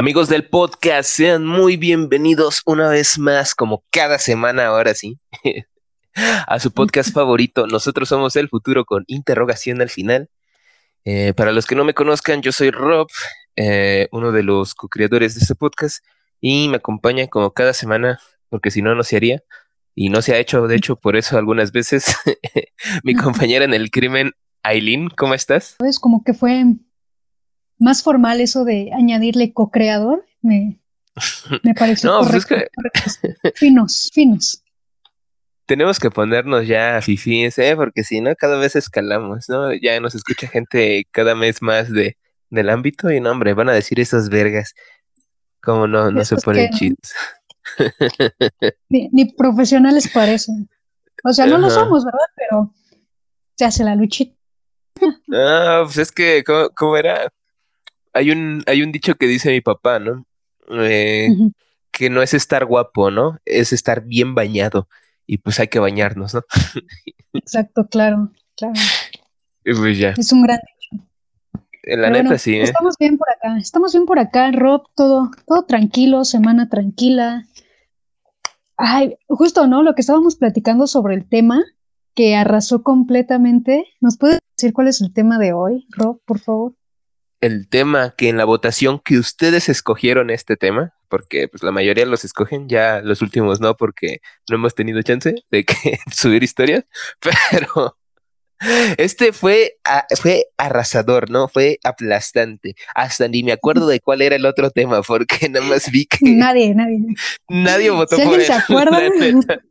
Amigos del podcast, sean muy bienvenidos una vez más, como cada semana ahora sí, a su podcast favorito. Nosotros somos el futuro con interrogación al final. Eh, para los que no me conozcan, yo soy Rob, eh, uno de los co-creadores de este podcast, y me acompaña como cada semana, porque si no, no se haría. Y no se ha hecho, de hecho, por eso algunas veces, mi compañera en el crimen, Aileen, ¿cómo estás? Es como que fue más formal eso de añadirle co-creador, me, me parece no, pues correcto, Finos, finos. Tenemos que ponernos ya fifís, ¿eh? porque si no, cada vez escalamos, ¿no? Ya nos escucha gente cada vez más de, del ámbito y no, hombre, van a decir esas vergas. Como no, no se ponen chidos. Ni, profesionales parecen. O sea, no lo somos, ¿verdad? Pero se hace la luchita. Ah, pues es que, cómo era? Hay un, hay un dicho que dice mi papá, ¿no? Eh, que no es estar guapo, ¿no? Es estar bien bañado. Y pues hay que bañarnos, ¿no? Exacto, claro, claro. pues ya. Es un gran dicho. La neta, sí. ¿eh? Estamos bien por acá, estamos bien por acá, Rob, todo, todo tranquilo, semana tranquila. Ay, justo, ¿no? Lo que estábamos platicando sobre el tema que arrasó completamente. ¿Nos puedes decir cuál es el tema de hoy, Rob, por favor? El tema que en la votación que ustedes escogieron este tema, porque pues la mayoría los escogen, ya los últimos no, porque no hemos tenido chance de que subir historias, pero este fue, fue arrasador, ¿no? Fue aplastante. Hasta ni me acuerdo de cuál era el otro tema, porque nada más vi que nadie, nadie, nadie votó por él. se acuerda?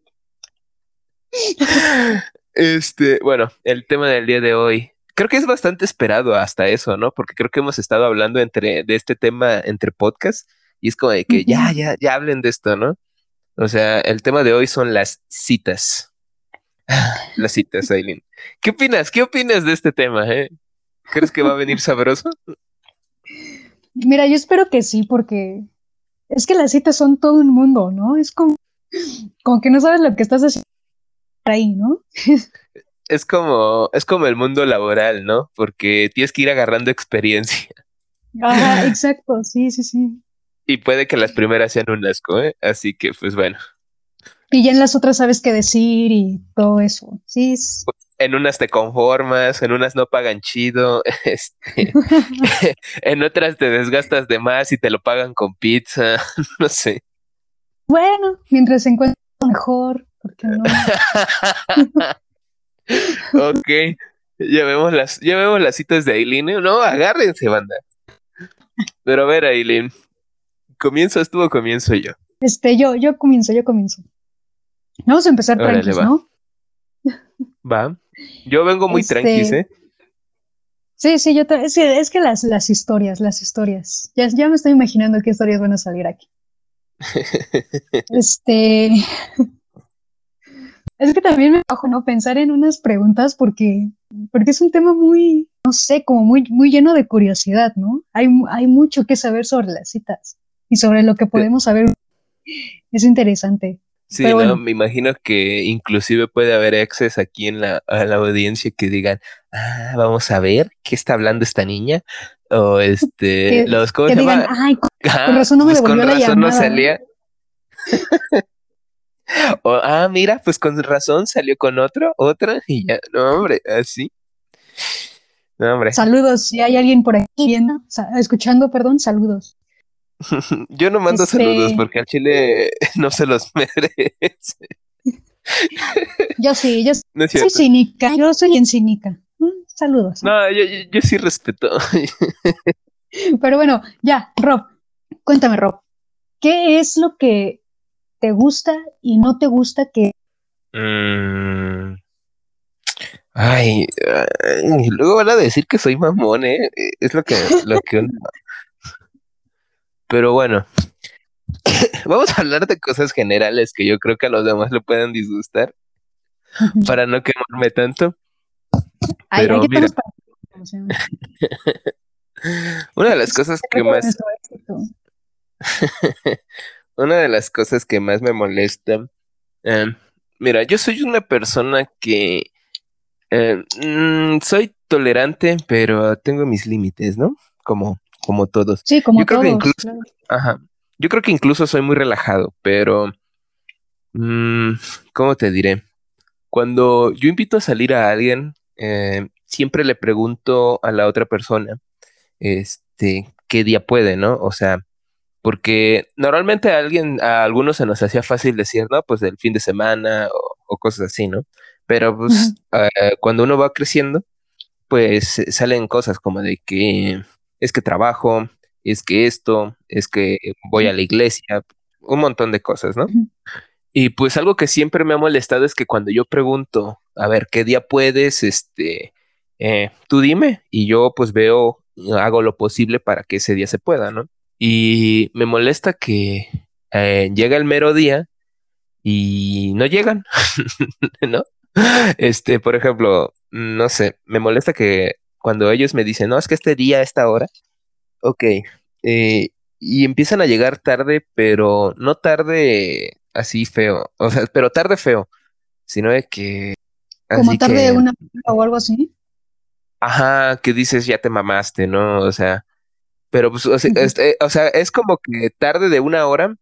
Este, bueno, el tema del día de hoy creo que es bastante esperado hasta eso, ¿no? Porque creo que hemos estado hablando entre, de este tema entre podcasts y es como de que ya, ya, ya hablen de esto, ¿no? O sea, el tema de hoy son las citas. las citas, Aileen. ¿Qué opinas? ¿Qué opinas de este tema, eh? ¿Crees que va a venir sabroso? Mira, yo espero que sí, porque es que las citas son todo un mundo, ¿no? Es como, como que no sabes lo que estás haciendo ahí, ¿no? es como, es como el mundo laboral, ¿no? Porque tienes que ir agarrando experiencia. Ajá, exacto, sí, sí, sí. Y puede que las primeras sean un asco, ¿eh? Así que, pues bueno. Y ya en las otras sabes qué decir y todo eso, sí. En unas te conformas, en unas no pagan chido, este, en otras te desgastas de más y te lo pagan con pizza, no sé. Bueno, mientras se encuentra mejor, porque no. Ok. Ya vemos las, ya vemos las citas de Aileen. No, agárrense, banda. Pero a ver, Aileen. ¿Comienzas tú o comienzo yo? Este, yo, yo comienzo, yo comienzo. Vamos a empezar tranquilos, ¿no? Va. Yo vengo muy este... tranquis, ¿eh? Sí, sí, yo es que, es que las, las historias, las historias. Ya, ya me estoy imaginando qué historias van a salir aquí. este. Es que también me bajo, ¿no? Pensar en unas preguntas porque, porque es un tema muy, no sé, como muy, muy lleno de curiosidad, ¿no? Hay, hay mucho que saber sobre las citas y sobre lo que podemos saber. Es interesante. Sí, no, me imagino que inclusive puede haber exes aquí en la, la audiencia que digan, ah, vamos a ver qué está hablando esta niña. O este, los, ¿cómo se llama? Ay, con, razón no me pues con razón no salía. ah, mira, pues con razón salió con otro, otra, y ya, no, hombre, así. No, hombre. Saludos, si hay alguien por aquí viendo, escuchando, perdón, saludos. yo no mando este saludos porque al chile no se los merece. yo sí, yo soy cínica, yo soy en cínica. Mm, saludos. No, yo, yo, yo sí respeto. Pero bueno, ya, Rob, cuéntame, Rob, ¿qué es lo que te gusta y no te gusta que... Mm. Ay, luego van a decir que soy mamón, ¿eh? Es lo que, lo que Pero bueno, vamos a hablar de cosas generales que yo creo que a los demás le pueden disgustar, para no quemarme tanto. Pero mira, una de las cosas que más... una de las cosas que más me molesta, eh, mira, yo soy una persona que eh, mm, soy tolerante, pero tengo mis límites, ¿no? Como, como todos. Sí, como yo creo todos. Que incluso, Ajá. Yo creo que incluso soy muy relajado, pero... Mmm, ¿Cómo te diré? Cuando yo invito a salir a alguien, eh, siempre le pregunto a la otra persona, este, qué día puede, ¿no? O sea, porque normalmente a alguien, a algunos se nos hacía fácil decir, no, pues el fin de semana o, cosas así, ¿no? Pero pues eh, cuando uno va creciendo, pues salen cosas como de que es que trabajo, es que esto, es que voy a la iglesia, un montón de cosas, ¿no? Y pues algo que siempre me ha molestado es que cuando yo pregunto, a ver, ¿qué día puedes? Este, eh, tú dime, y yo pues veo, hago lo posible para que ese día se pueda, ¿no? Y me molesta que eh, llega el mero día y no llegan, ¿no? Este, por ejemplo, no sé, me molesta que cuando ellos me dicen, no, es que este día, esta hora, ok, eh, y empiezan a llegar tarde, pero no tarde así feo, o sea, pero tarde feo, sino de que... Como tarde de una hora o algo así. Ajá, que dices, ya te mamaste, ¿no? O sea, pero pues, o sea, este, o sea, es como que tarde de una hora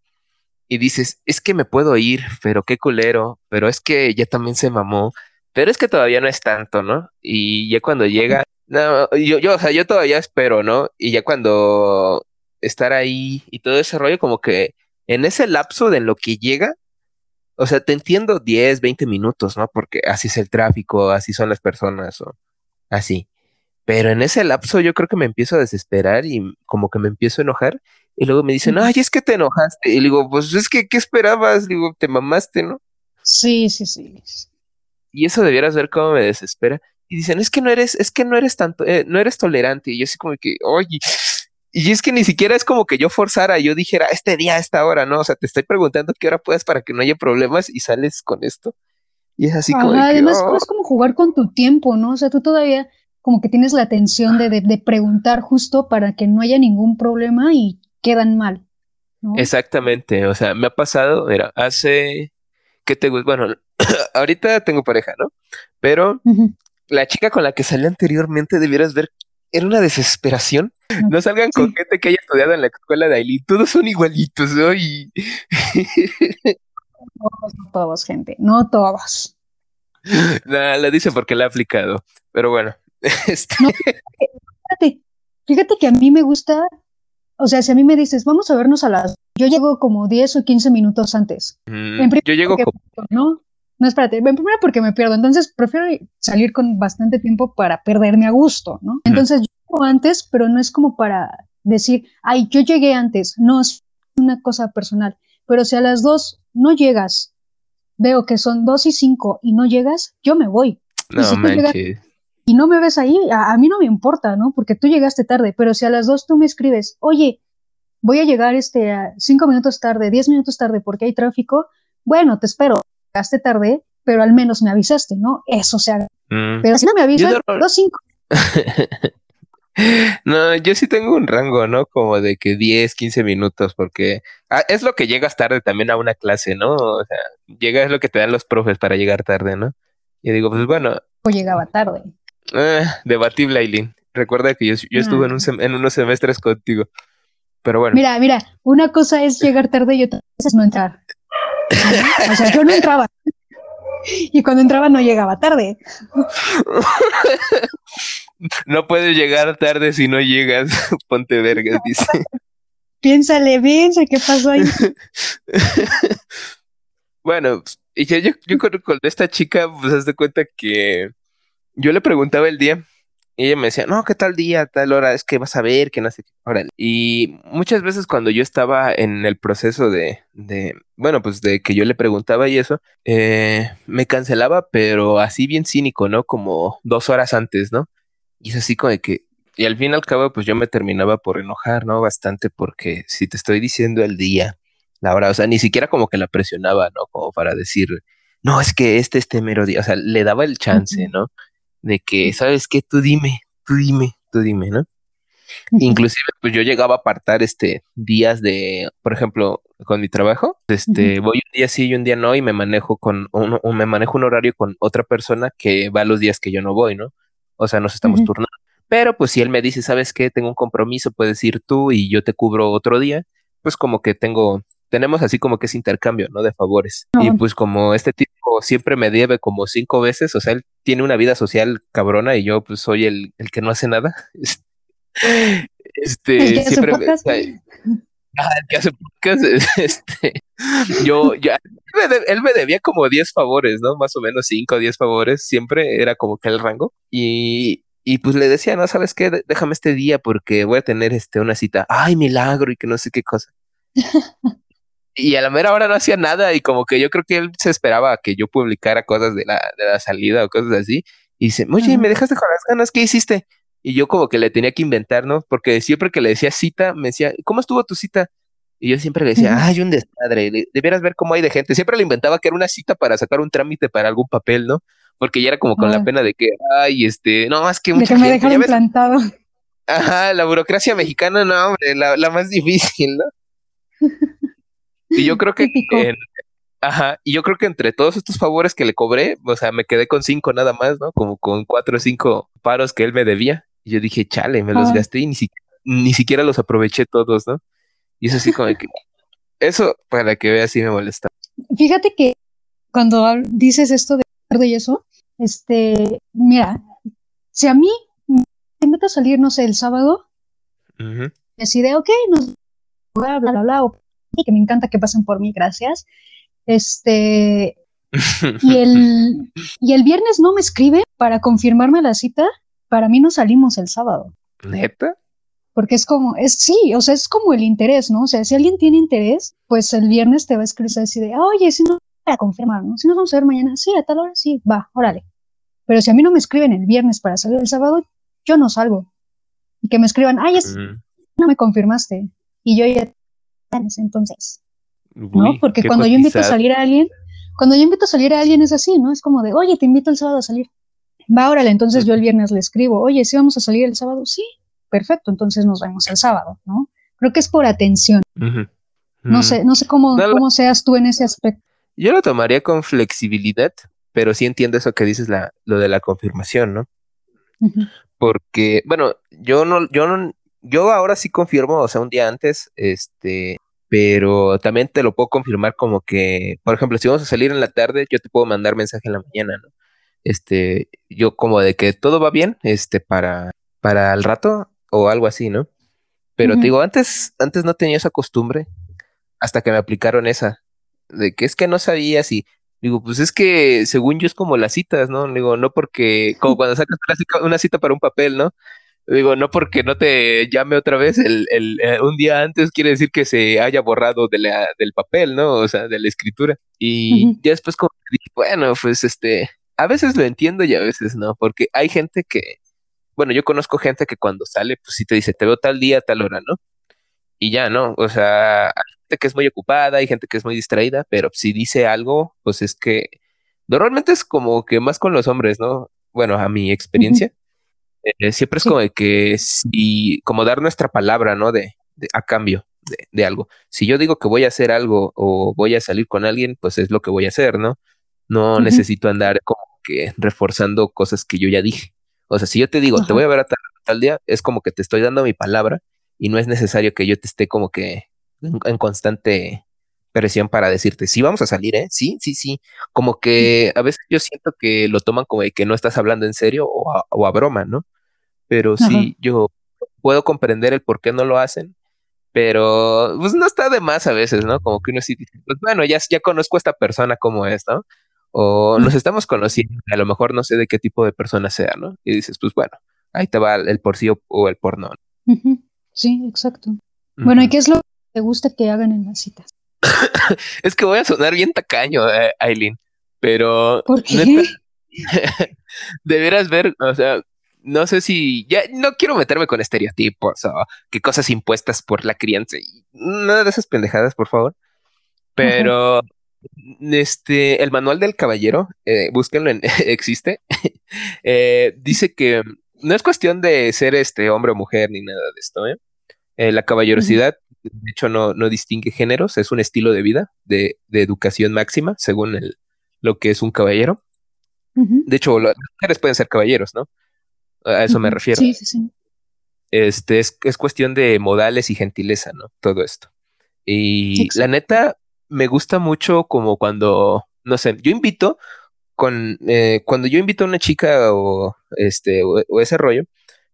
y dices, es que me puedo ir, pero qué culero, pero es que ya también se mamó, pero es que todavía no es tanto, ¿no? Y ya cuando llega, no, yo, yo, o sea, yo todavía espero, ¿no? Y ya cuando estar ahí y todo ese rollo, como que en ese lapso de lo que llega, o sea, te entiendo 10, 20 minutos, ¿no? Porque así es el tráfico, así son las personas, o así. Pero en ese lapso yo creo que me empiezo a desesperar y como que me empiezo a enojar. Y luego me dicen, ay, es que te enojaste. Y digo, pues es que, ¿qué esperabas? Digo, te mamaste, ¿no? Sí, sí, sí. Y eso debieras ver cómo me desespera. Y dicen, es que no eres, es que no eres tanto, eh, no eres tolerante. Y yo así como que, oye, y es que ni siquiera es como que yo forzara, yo dijera, este día, esta hora, ¿no? O sea, te estoy preguntando qué hora puedes para que no haya problemas y sales con esto. Y es así como. además, es como jugar con tu tiempo, ¿no? O sea, tú todavía como que tienes la atención de, de, preguntar justo para que no haya ningún problema y quedan mal. ¿no? Exactamente, o sea, me ha pasado, mira, hace, ¿qué te gusta? Bueno, ahorita tengo pareja, ¿no? Pero la chica con la que salí anteriormente debieras ver era una desesperación. No salgan con gente que haya estudiado en la escuela de Aileen. Todos son igualitos, ¿no? Y... no todos, gente. No todos. No, lo dice porque la ha aplicado. Pero bueno. Este... fíjate, fíjate que a mí me gusta. O sea, si a mí me dices, vamos a vernos a las. Yo llego como 10 o 15 minutos antes. Mm, yo llego como. ¿no? No, espérate, en primera porque me pierdo, entonces prefiero salir con bastante tiempo para perderme a gusto, ¿no? Entonces yo llego antes, pero no es como para decir, ay, yo llegué antes, no, es una cosa personal, pero si a las dos no llegas, veo que son dos y cinco y no llegas, yo me voy. No y manches. Y no me ves ahí, a, a, mí no me importa, ¿no? Porque tú llegaste tarde, pero si a las dos tú me escribes, oye, voy a llegar este, a cinco minutos tarde, diez minutos tarde porque hay tráfico, bueno, te espero llegaste tarde, pero al menos me avisaste, ¿no? Eso se haga. Mm. Pero si no me avisas, dos cinco. no, yo sí tengo un rango, ¿no? Como de que 10, 15 minutos, porque ah, es lo que llegas tarde también a una clase, ¿no? O sea, llegas lo que te dan los profes para llegar tarde, ¿no? Y digo, pues bueno. O llegaba tarde. Ah, debatible, Aileen. Recuerda que yo, estuve en, un ah. en unos semestres contigo. Pero bueno. Mira, mira, una cosa es llegar tarde y otra cosa es no entrar. O sea, yo no entraba. Y cuando entraba no llegaba tarde. No puedes llegar tarde si no llegas, ponte vergas, dice. Piénsale, piensa, ¿qué pasó ahí? Bueno, y yo, yo con, con esta chica, pues haz de cuenta que yo le preguntaba el día y ella me decía, no, ¿qué tal día, tal hora? Es que vas a ver, que no sé qué. Órale. Y muchas veces cuando yo estaba en el proceso de, de bueno, pues de que yo le preguntaba y eso, eh, me cancelaba, pero así bien cínico, ¿no? Como dos horas antes, ¿no? Y es así como de que, y al fin y al cabo, pues yo me terminaba por enojar, ¿no? Bastante porque si te estoy diciendo el día, la hora, o sea, ni siquiera como que la presionaba, ¿no? Como para decir, no, es que este, este mero día, o sea, le daba el chance, ¿no? De que, ¿sabes qué? Tú dime, tú dime, tú dime, ¿no? Inclusive, pues yo llegaba a apartar este días de, por ejemplo, con mi trabajo, este, voy un día sí y un día no, y me manejo con un, me manejo un horario con otra persona que va los días que yo no voy, ¿no? O sea, nos estamos turnando. Pero pues si él me dice, ¿sabes qué? Tengo un compromiso, puedes ir tú y yo te cubro otro día, pues como que tengo, tenemos así como que ese intercambio, ¿no? De favores. Y pues como este tipo siempre me debe como cinco veces, o sea, él tiene una vida social cabrona y yo pues soy el, el que no hace nada. Este, siempre... Ah, el que hace podcast, este, yo, ya, él me debía como 10 favores, ¿no? Más o menos 5 o 10 favores, siempre era como que el rango. Y, y pues le decía, no, ¿sabes qué? Déjame este día porque voy a tener este, una cita. Ay, milagro y que no sé qué cosa. y a la mera hora no hacía nada y como que yo creo que él se esperaba que yo publicara cosas de la, de la salida o cosas así. Y dice, oye, ¿me dejaste con las ganas? ¿Qué hiciste? Y yo como que le tenía que inventar, ¿no? Porque siempre que le decía cita, me decía, ¿cómo estuvo tu cita? Y yo siempre le decía, ay, un desmadre, debieras ver cómo hay de gente. Siempre le inventaba que era una cita para sacar un trámite para algún papel, ¿no? porque ya era como con la pena de que, ay, este, no, más que mucha de que me plantado. Ajá, la burocracia mexicana, no, hombre, la, la más difícil, ¿no? Y yo creo que, ajá, y yo creo que entre todos estos favores que le cobré, o sea, me quedé con cinco nada más, ¿no? Como con cuatro o cinco paros que él me debía. Y yo dije, chale, me los gasté y ni, ni siquiera los aproveché todos, ¿no? Y eso así como que, eso para que vea sí me molesta. Fíjate que cuando dices esto de y eso, este, mira, si a mí me invita a salir, no sé, el sábado, y así de, ok, nos bla, bla, bla, bla, que me encanta que pasen por mí, gracias. Este, y el, y el viernes no me escribe para confirmarme la cita, para mí no salimos el sábado. ¿Neta? Porque es como, es sí, o sea, es como el interés, ¿no? O sea, si alguien tiene interés, pues el viernes te va a escribir así de, oye, si no para confirmar, ¿no? Si nos vamos a ver mañana, sí, a tal hora, sí, va, órale. Pero si a mí no me escriben el viernes para salir el sábado, yo no salgo. Y que me escriban, ay, es, no me confirmaste. Y yo ya, entonces, ¿no? Porque cuando yo invito a salir a alguien, cuando yo invito a salir a alguien es así, ¿no? Es como de, oye, te invito el sábado a salir. Va, órale, entonces yo el viernes le escribo, oye, ¿sí vamos a salir el sábado? Sí, perfecto, entonces nos vemos el sábado, ¿no? Creo que es por atención. No sé, no sé cómo, cómo seas tú en ese aspecto. Yo lo tomaría con flexibilidad, pero sí entiendo eso que dices, la, lo de la confirmación, ¿no? Porque, bueno, yo no, yo no, yo ahora sí confirmo, o sea, un día antes, este, pero también te lo puedo confirmar como que, por ejemplo, si vamos a salir en la tarde, yo te puedo mandar mensaje en la mañana, ¿no? Este, yo como de que todo va bien, este, para, para el rato o algo así, ¿no? Pero te digo, antes, antes no tenía esa costumbre hasta que me aplicaron esa de que es que no sabía si, digo, pues es que según yo es como las citas, ¿no? Digo, no porque, como cuando sacas una cita para un papel, ¿no? Digo, no porque no te llame otra vez el, el, eh, un día antes quiere decir que se haya borrado de la, del papel, ¿no? O sea, de la escritura. Y ya después como bueno, pues este, a veces lo entiendo y a veces no, porque hay gente que, bueno, yo conozco gente que cuando sale, pues sí te dice, te veo tal día, tal hora, ¿no? Y ya, ¿no? O sea, que es muy ocupada, hay gente que es muy distraída, pero si dice algo, pues es que normalmente es como que más con los hombres, ¿no? Bueno, a mi experiencia, eh, siempre es como de que si, como dar nuestra palabra, ¿no? De, a cambio de, algo. Si yo digo que voy a hacer algo o voy a salir con alguien, pues es lo que voy a hacer, ¿no? No necesito andar como que reforzando cosas que yo ya dije. O sea, si yo te digo, te voy a ver a tal, tal día, es como que te estoy dando mi palabra y no es necesario que yo te esté como que en, constante presión para decirte, sí, vamos a salir, ¿eh? Sí, sí, sí. Como que a veces yo siento que lo toman como de que no estás hablando en serio o a, broma, ¿no? Pero sí, yo puedo comprender el por qué no lo hacen, pero pues no está de más a veces, ¿no? Como que uno sí dice, pues bueno, ya, ya conozco a esta persona como es, ¿no? O nos estamos conociendo, a lo mejor no sé de qué tipo de persona sea, ¿no? Y dices, pues bueno, ahí te va el por sí o, el por no. Sí, exacto. Bueno, ¿y qué es lo te gusta que hagan en las citas? es que voy a sonar bien tacaño, eh, Aileen, pero... ¿Por qué? deberás ver, o sea, no sé si ya no quiero meterme con estereotipos o qué cosas impuestas por la crianza y nada de esas pendejadas, por favor. Pero este, el manual del caballero, eh, búsquenlo, en, existe. Eh, dice que no es cuestión de ser este hombre o mujer ni nada de esto, ¿eh? la caballerosidad de hecho no, no distingue géneros, es un estilo de vida, de, educación máxima, según el, lo que es un caballero. De hecho, las mujeres pueden ser caballeros, ¿no? A eso me refiero. Sí, sí, sí. Este, es, es cuestión de modales y gentileza, ¿no? Todo esto. Y la neta, me gusta mucho como cuando, no sé, yo invito con, eh, cuando yo invito a una chica o, este, o, ese rollo,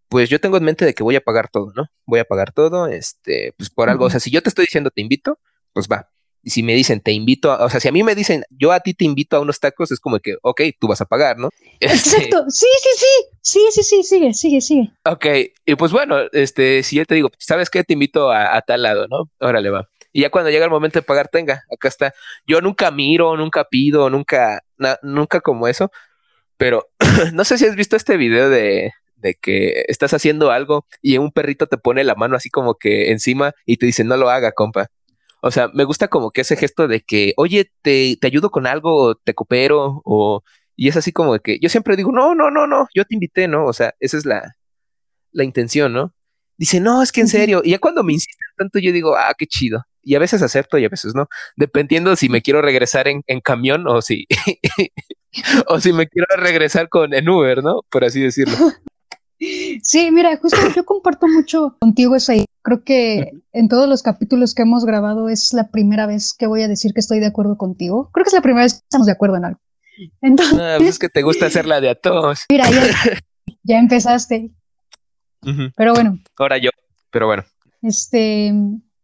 pues yo tengo en mente de que voy a pagar todo, ¿no? Voy a pagar todo, este, pues por algo, o sea, si yo te estoy diciendo te invito, pues va. Y si me dicen te invito, a, o sea, si a mí me dicen yo a ti te invito a unos tacos, es como que, ok, tú vas a pagar, ¿no? Exacto, sí, sí, sí, sí, sí, sí, sigue, sigue, sigue. Ok, y pues bueno, este, si yo te digo, ¿sabes qué? Te invito a, a tal lado, ¿no? Órale, va. Y ya cuando llega el momento de pagar, tenga, acá está. Yo nunca miro, nunca pido, nunca, nunca como eso. Pero no sé si has visto este video de, de que estás haciendo algo y un perrito te pone la mano así como que encima y te dice, no lo haga, compa. O sea, me gusta como que ese gesto de que, oye, te, te ayudo con algo, te coopero, o... Y es así como de que yo siempre digo, no, no, no, no, yo te invité, ¿no? O sea, esa es la, la intención, ¿no? Dice, no, es que en serio. Y ya cuando me insisten tanto, yo digo, ah, qué chido y a veces acepto y a veces no, dependiendo si me quiero regresar en, camión o si, o si me quiero regresar con en Uber, ¿no? Por así decirlo. Sí, mira, justo yo comparto mucho contigo esa idea. Creo que en todos los capítulos que hemos grabado es la primera vez que voy a decir que estoy de acuerdo contigo. Creo que es la primera vez que estamos de acuerdo en algo. Entonces, ah, pues es que te gusta hacer la de a todos. Mira, ya, empezaste. Pero bueno. Ahora yo, pero bueno. Este,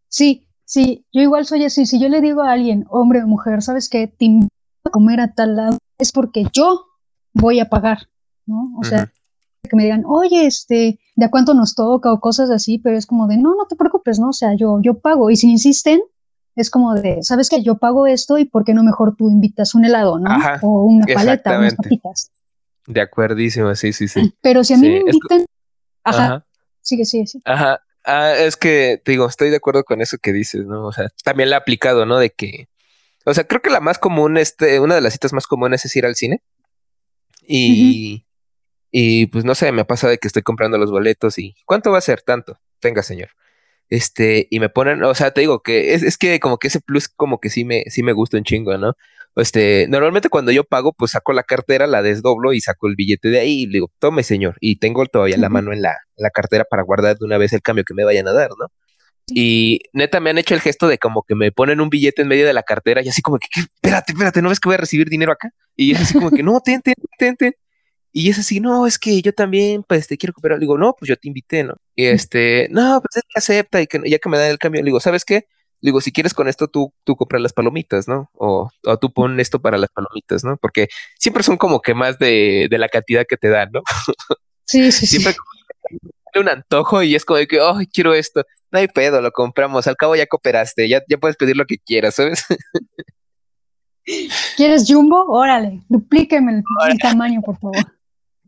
sí, Sí, yo igual soy así. Si yo le digo a alguien, hombre o mujer, ¿sabes qué? Te invito a comer a tal lado, es porque yo voy a pagar, ¿no? O sea, que me digan, oye, este, ¿de a cuánto nos toca? o cosas así, pero es como de, no, no te preocupes, ¿no? O sea, yo, yo pago. Y si insisten, es como de, ¿sabes qué? Yo pago esto y ¿por qué no mejor tú invitas un helado, ¿no? o una paleta, unas papitas. De acuerdísimo, sí, sí, sí. Pero si a mí me invitan, ajá, ajá, sigue, sigue, sí. Ajá, Ah, es que, te digo, estoy de acuerdo con eso que dices, ¿no? O sea, también la he aplicado, ¿no? De que, o sea, creo que la más común, este, una de las citas más comunes es ir al cine. Y, y pues no sé, me pasa de que estoy comprando los boletos y ¿cuánto va a ser? Tanto. Tenga, señor. Este, y me ponen, o sea, te digo que es, es que como que ese plus como que sí me, sí me gusta un chingo, ¿no? este, normalmente cuando yo pago, pues saco la cartera, la desdoblo y saco el billete de ahí y le digo, tome señor, y tengo todavía la mano en la, la, cartera para guardar de una vez el cambio que me vayan a dar, ¿no? Y neta me han hecho el gesto de como que me ponen un billete en medio de la cartera y así como que, espérate, espérate, ¿no ves que voy a recibir dinero acá? Y es así como que, no, ten, ten, ten, ten. Y es así, no, es que yo también, pues te quiero cooperar. Le digo, no, pues yo te invité, ¿no? Y este, no, pues es que acepta y que ya que me dan el cambio, le digo, ¿sabes qué? digo, si quieres con esto, tú, tú compras las palomitas, ¿no? O, o, tú pon esto para las palomitas, ¿no? Porque siempre son como que más de, de la cantidad que te dan, ¿no? Sí, sí, siempre sí. un antojo y es como de que, oh, quiero esto. No hay pedo, lo compramos. Al cabo ya cooperaste, ya, ya puedes pedir lo que quieras, ¿sabes? ¿Quieres jumbo? Órale, duplíqueme el, tamaño, por favor.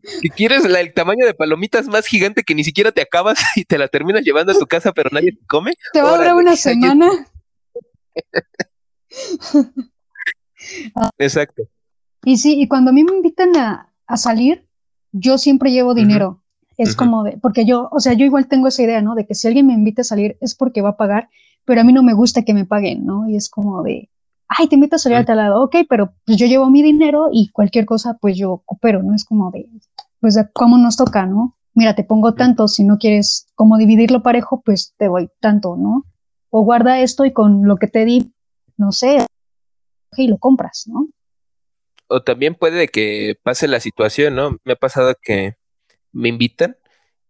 Si quieres el tamaño de palomitas más gigante que ni siquiera te acabas y te la terminas llevando a tu casa, pero nadie te come. Te va a durar una semana. Exacto. Y sí, y cuando a mí me invitan a, salir, yo siempre llevo dinero. Es como de, porque yo, o sea, yo igual tengo esa idea, ¿no? De que si alguien me invita a salir es porque va a pagar, pero a mí no me gusta que me paguen, ¿no? Y es como de, ay, te invito a salir a tal lado, ok, pero pues yo llevo mi dinero y cualquier cosa, pues yo coopero, ¿no? Es como de, pues, ¿cómo nos toca, no? Mira, te pongo tanto, si no quieres como dividirlo parejo, pues te doy tanto, ¿no? O guarda esto y con lo que te di, no sé, y lo compras, ¿no? O también puede que pase la situación, ¿no? Me ha pasado que me invitan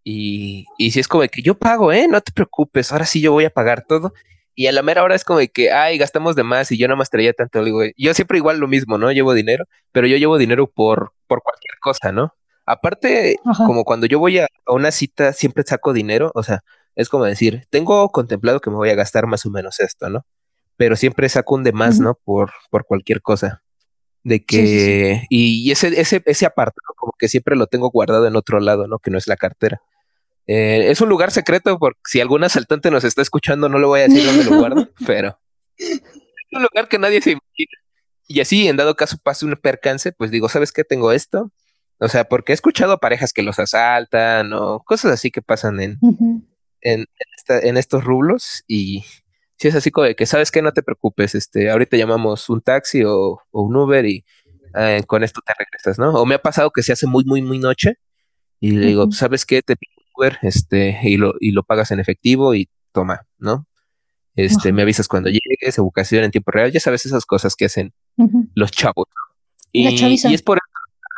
y, y si es como que yo pago, ¿eh? No te preocupes, ahora sí yo voy a pagar todo y a la mera hora es como de que, ay, gastamos de más y yo no más traía tanto. Digo, yo siempre igual lo mismo, ¿no? Llevo dinero, pero yo llevo dinero por, por cualquier cosa, ¿no? Aparte, como cuando yo voy a, una cita, siempre saco dinero, o sea, es como decir, tengo contemplado que me voy a gastar más o menos esto, ¿no? Pero siempre saco un de más, ¿no? Por, por cualquier cosa. De que, y, ese, ese, ese aparte, ¿no? Como que siempre lo tengo guardado en otro lado, ¿no? Que no es la cartera. Eh, es un lugar secreto, porque si algún asaltante nos está escuchando, no le voy a decir dónde lo guardo, pero es un lugar que nadie se imagina. Y así, en dado caso pase un percance, pues digo, ¿sabes qué? Tengo esto. O sea, porque he escuchado parejas que los asaltan o cosas así que pasan en, en, en, estos rublos. Y si es así como de que, ¿sabes qué? No te preocupes, este, ahorita llamamos un taxi o, un Uber y eh, con esto te regresas, ¿no? O me ha pasado que se hace muy, muy, muy noche Y le digo, ¿sabes qué? Te pido Uber, este, y lo, y lo pagas en efectivo y toma, ¿no? Este, me avisas cuando llegues, educación en tiempo real, ya sabes esas cosas que hacen los chavos. Y, y, es por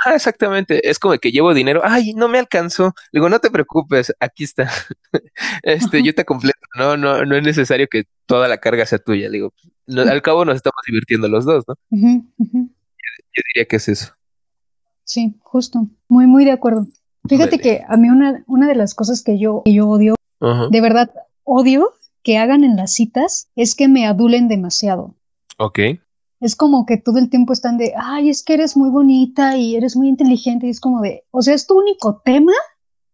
ah, exactamente, es como que llevo dinero, ay, no me alcanzó. Digo, no te preocupes, aquí está. este, yo te completo, no, no, no es necesario que toda la carga sea tuya. Digo, al cabo nos estamos divirtiendo los dos, ¿no? Yo, diría que es eso. Sí, justo, muy, muy de acuerdo. Fíjate que a mí una, una de las cosas que yo, que yo odio, de verdad odio que hagan en las citas, es que me adulen demasiado. Ok es como que todo el tiempo están de, ay, es que eres muy bonita y eres muy inteligente y es como de, o sea, es tu único tema,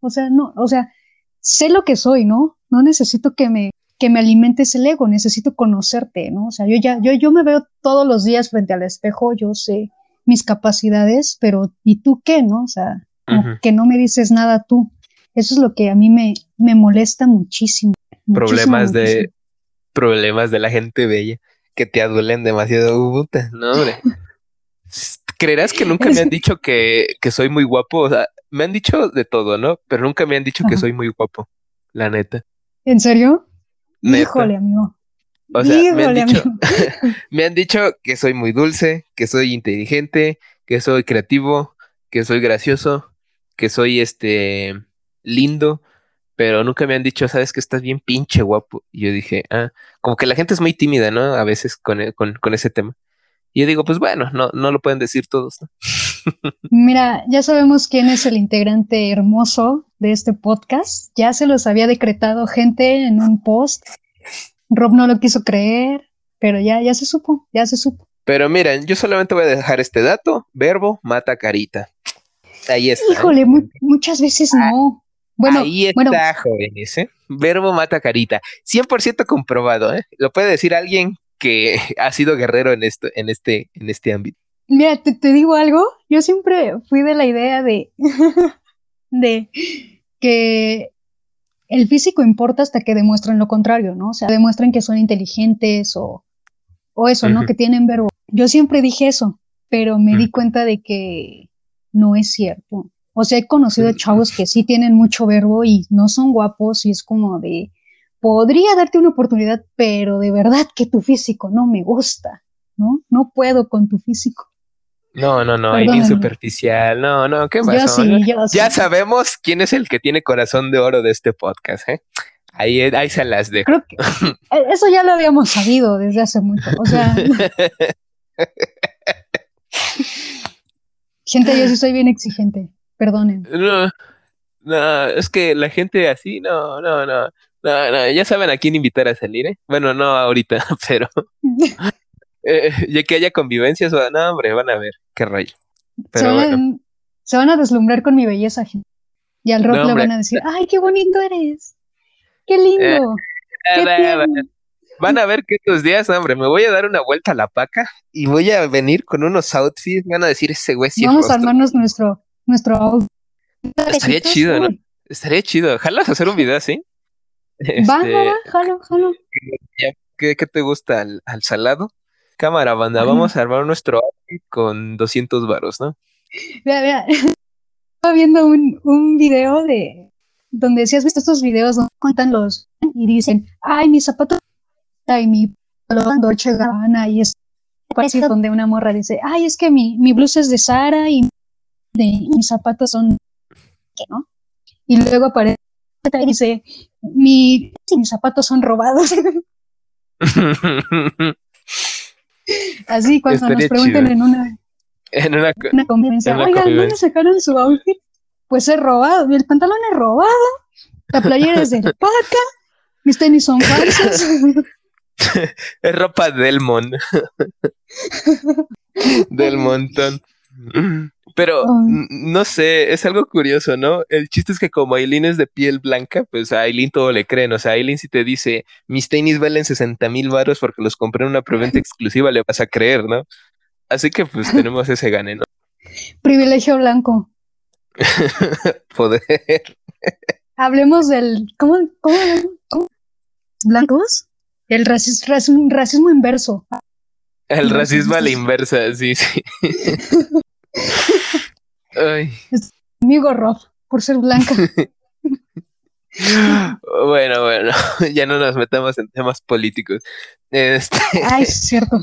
o sea, no, o sea, sé lo que soy, ¿no? No necesito que me, que me alimentes el ego, necesito conocerte, ¿no? O sea, yo ya, yo, yo me veo todos los días frente al espejo, yo sé mis capacidades, pero ¿y tú qué, no? O sea, que no me dices nada tú. Eso es lo que a mí me, me molesta muchísimo. Problemas de, problemas de la gente bella que te adulen demasiado. no, hombre. ¿Creerás que nunca me han dicho que, soy muy guapo? O sea, me han dicho de todo, ¿no? Pero nunca me han dicho que soy muy guapo, la neta. ¿En serio? Híjole, amigo. O sea, me han, dicho, me han dicho que soy muy dulce, que soy inteligente, que soy creativo, que soy gracioso, que soy este lindo, pero nunca me han dicho, sabes que estás bien pinche guapo. Y yo dije, ah, como que la gente es muy tímida, ¿no? A veces con, e, con, con ese tema. Y yo digo, pues bueno, no, no lo pueden decir todos, ¿no? Mira, ya sabemos quién es el integrante hermoso de este podcast. Ya se los había decretado gente en un post. Rob no lo quiso creer, pero ya, ya se supo, ya se supo. Pero miren, yo solamente voy a dejar este dato. Verbo mata carita. Ahí está. Híjole, muchas veces no. Bueno, Ahí está, jóvenes, ¿eh? Verbo mata carita. 100% comprobado, ¿eh? Lo puede decir alguien que ha sido guerrero en, esto, en, este, en este ámbito. Mira, te, te digo algo. Yo siempre fui de la idea de, de que el físico importa hasta que demuestran lo contrario, ¿no? O sea, demuestran que son inteligentes o, o eso, ¿no? Que tienen verbo. Yo siempre dije eso, pero me di cuenta de que no es cierto. O sea, he conocido chavos que sí tienen mucho verbo y no son guapos y es como de, podría darte una oportunidad, pero de verdad que tu físico no me gusta, ¿no? No puedo con tu físico. No, no, no, ni superficial, no, no, ¿qué pasa? ya sabemos quién es el que tiene corazón de oro de este podcast, ¿eh? Ahí, ahí se las dejo. Creo que eh, eso ya lo habíamos sabido desde hace mucho, o sea... Gente, yo sí soy bien exigente perdonen. No, no, es que la gente así, no, no, no, no, ya saben a quién invitar a salir, ¿eh? Bueno, no ahorita, pero eh, ya que haya convivencias, no, hombre, van a ver, qué rayo. Pero se, van, se van a deslumbrar con mi belleza, gente. Y al rock le van a decir, ay, qué bonito eres, qué lindo. Eh, van a ver que estos días, hombre, me voy a dar una vuelta a la paca y voy a venir con unos outfits, van a decir ese güey Vamos a armarnos nuestro nuestro Estaría chido, ¿no? Estaría chido. ¿Jalas hacer un video así? Va, este, va, jalo, jalo. ¿Qué, te gusta? ¿Al, salado? Cámara, banda, vamos a armar nuestro outfit con 200 varos, ¿no? Vea, vea. Estaba viendo un, un video de donde si has visto estos videos donde cuentan los y dicen, ay, mi zapato y mi Dolce Gabbana y es donde una morra dice, ay, es que mi, mi blusa es de Sara y de mis zapatos son, ¿no? Y luego aparece y dice, Mi, mis zapatos son robados. Así cuando nos pregunten en una, en una, una convivencia, oigan, ¿dónde sacaron su outfit? Pues es robado, el pantalón es robado, la playera es de paca, mis tenis son falsos. es ropa del mon. del montón. Pero no sé, es algo curioso, ¿no? El chiste es que como Aileen es de piel blanca, pues a Aileen todo le creen. O sea, Aileen si te dice, mis tenis valen 60 mil baros porque los compré en una preventa exclusiva, le vas a creer, ¿no? Así que pues tenemos ese gane, ¿no? Privilegio blanco. Poder. Hablemos del... ¿Cómo? ¿Cómo? cómo? ¿Blancos? El racismo, racismo inverso. El racismo a la inversa, sí, sí. Amigo Rob, por ser blanca. bueno, bueno, ya no nos metamos en temas políticos. Este... Ay, es cierto.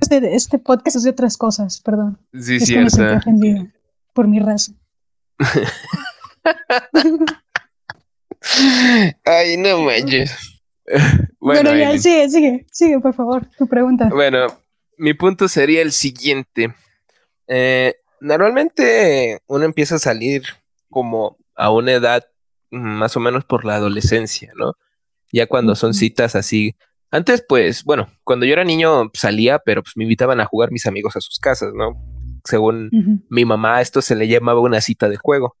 Este, este, podcast es de otras cosas, perdón. Sí, es cierto. Me por mi raza. Ay, no manches. Bueno, ya, sigue, sigue, sigue, por favor, tu pregunta. Bueno, mi punto sería el siguiente. Eh, normalmente uno empieza a salir como a una edad más o menos por la adolescencia, ¿no? Ya cuando son citas así. Antes, pues, bueno, cuando yo era niño salía, pero pues me invitaban a jugar mis amigos a sus casas, ¿no? Según mi mamá, esto se le llamaba una cita de juego.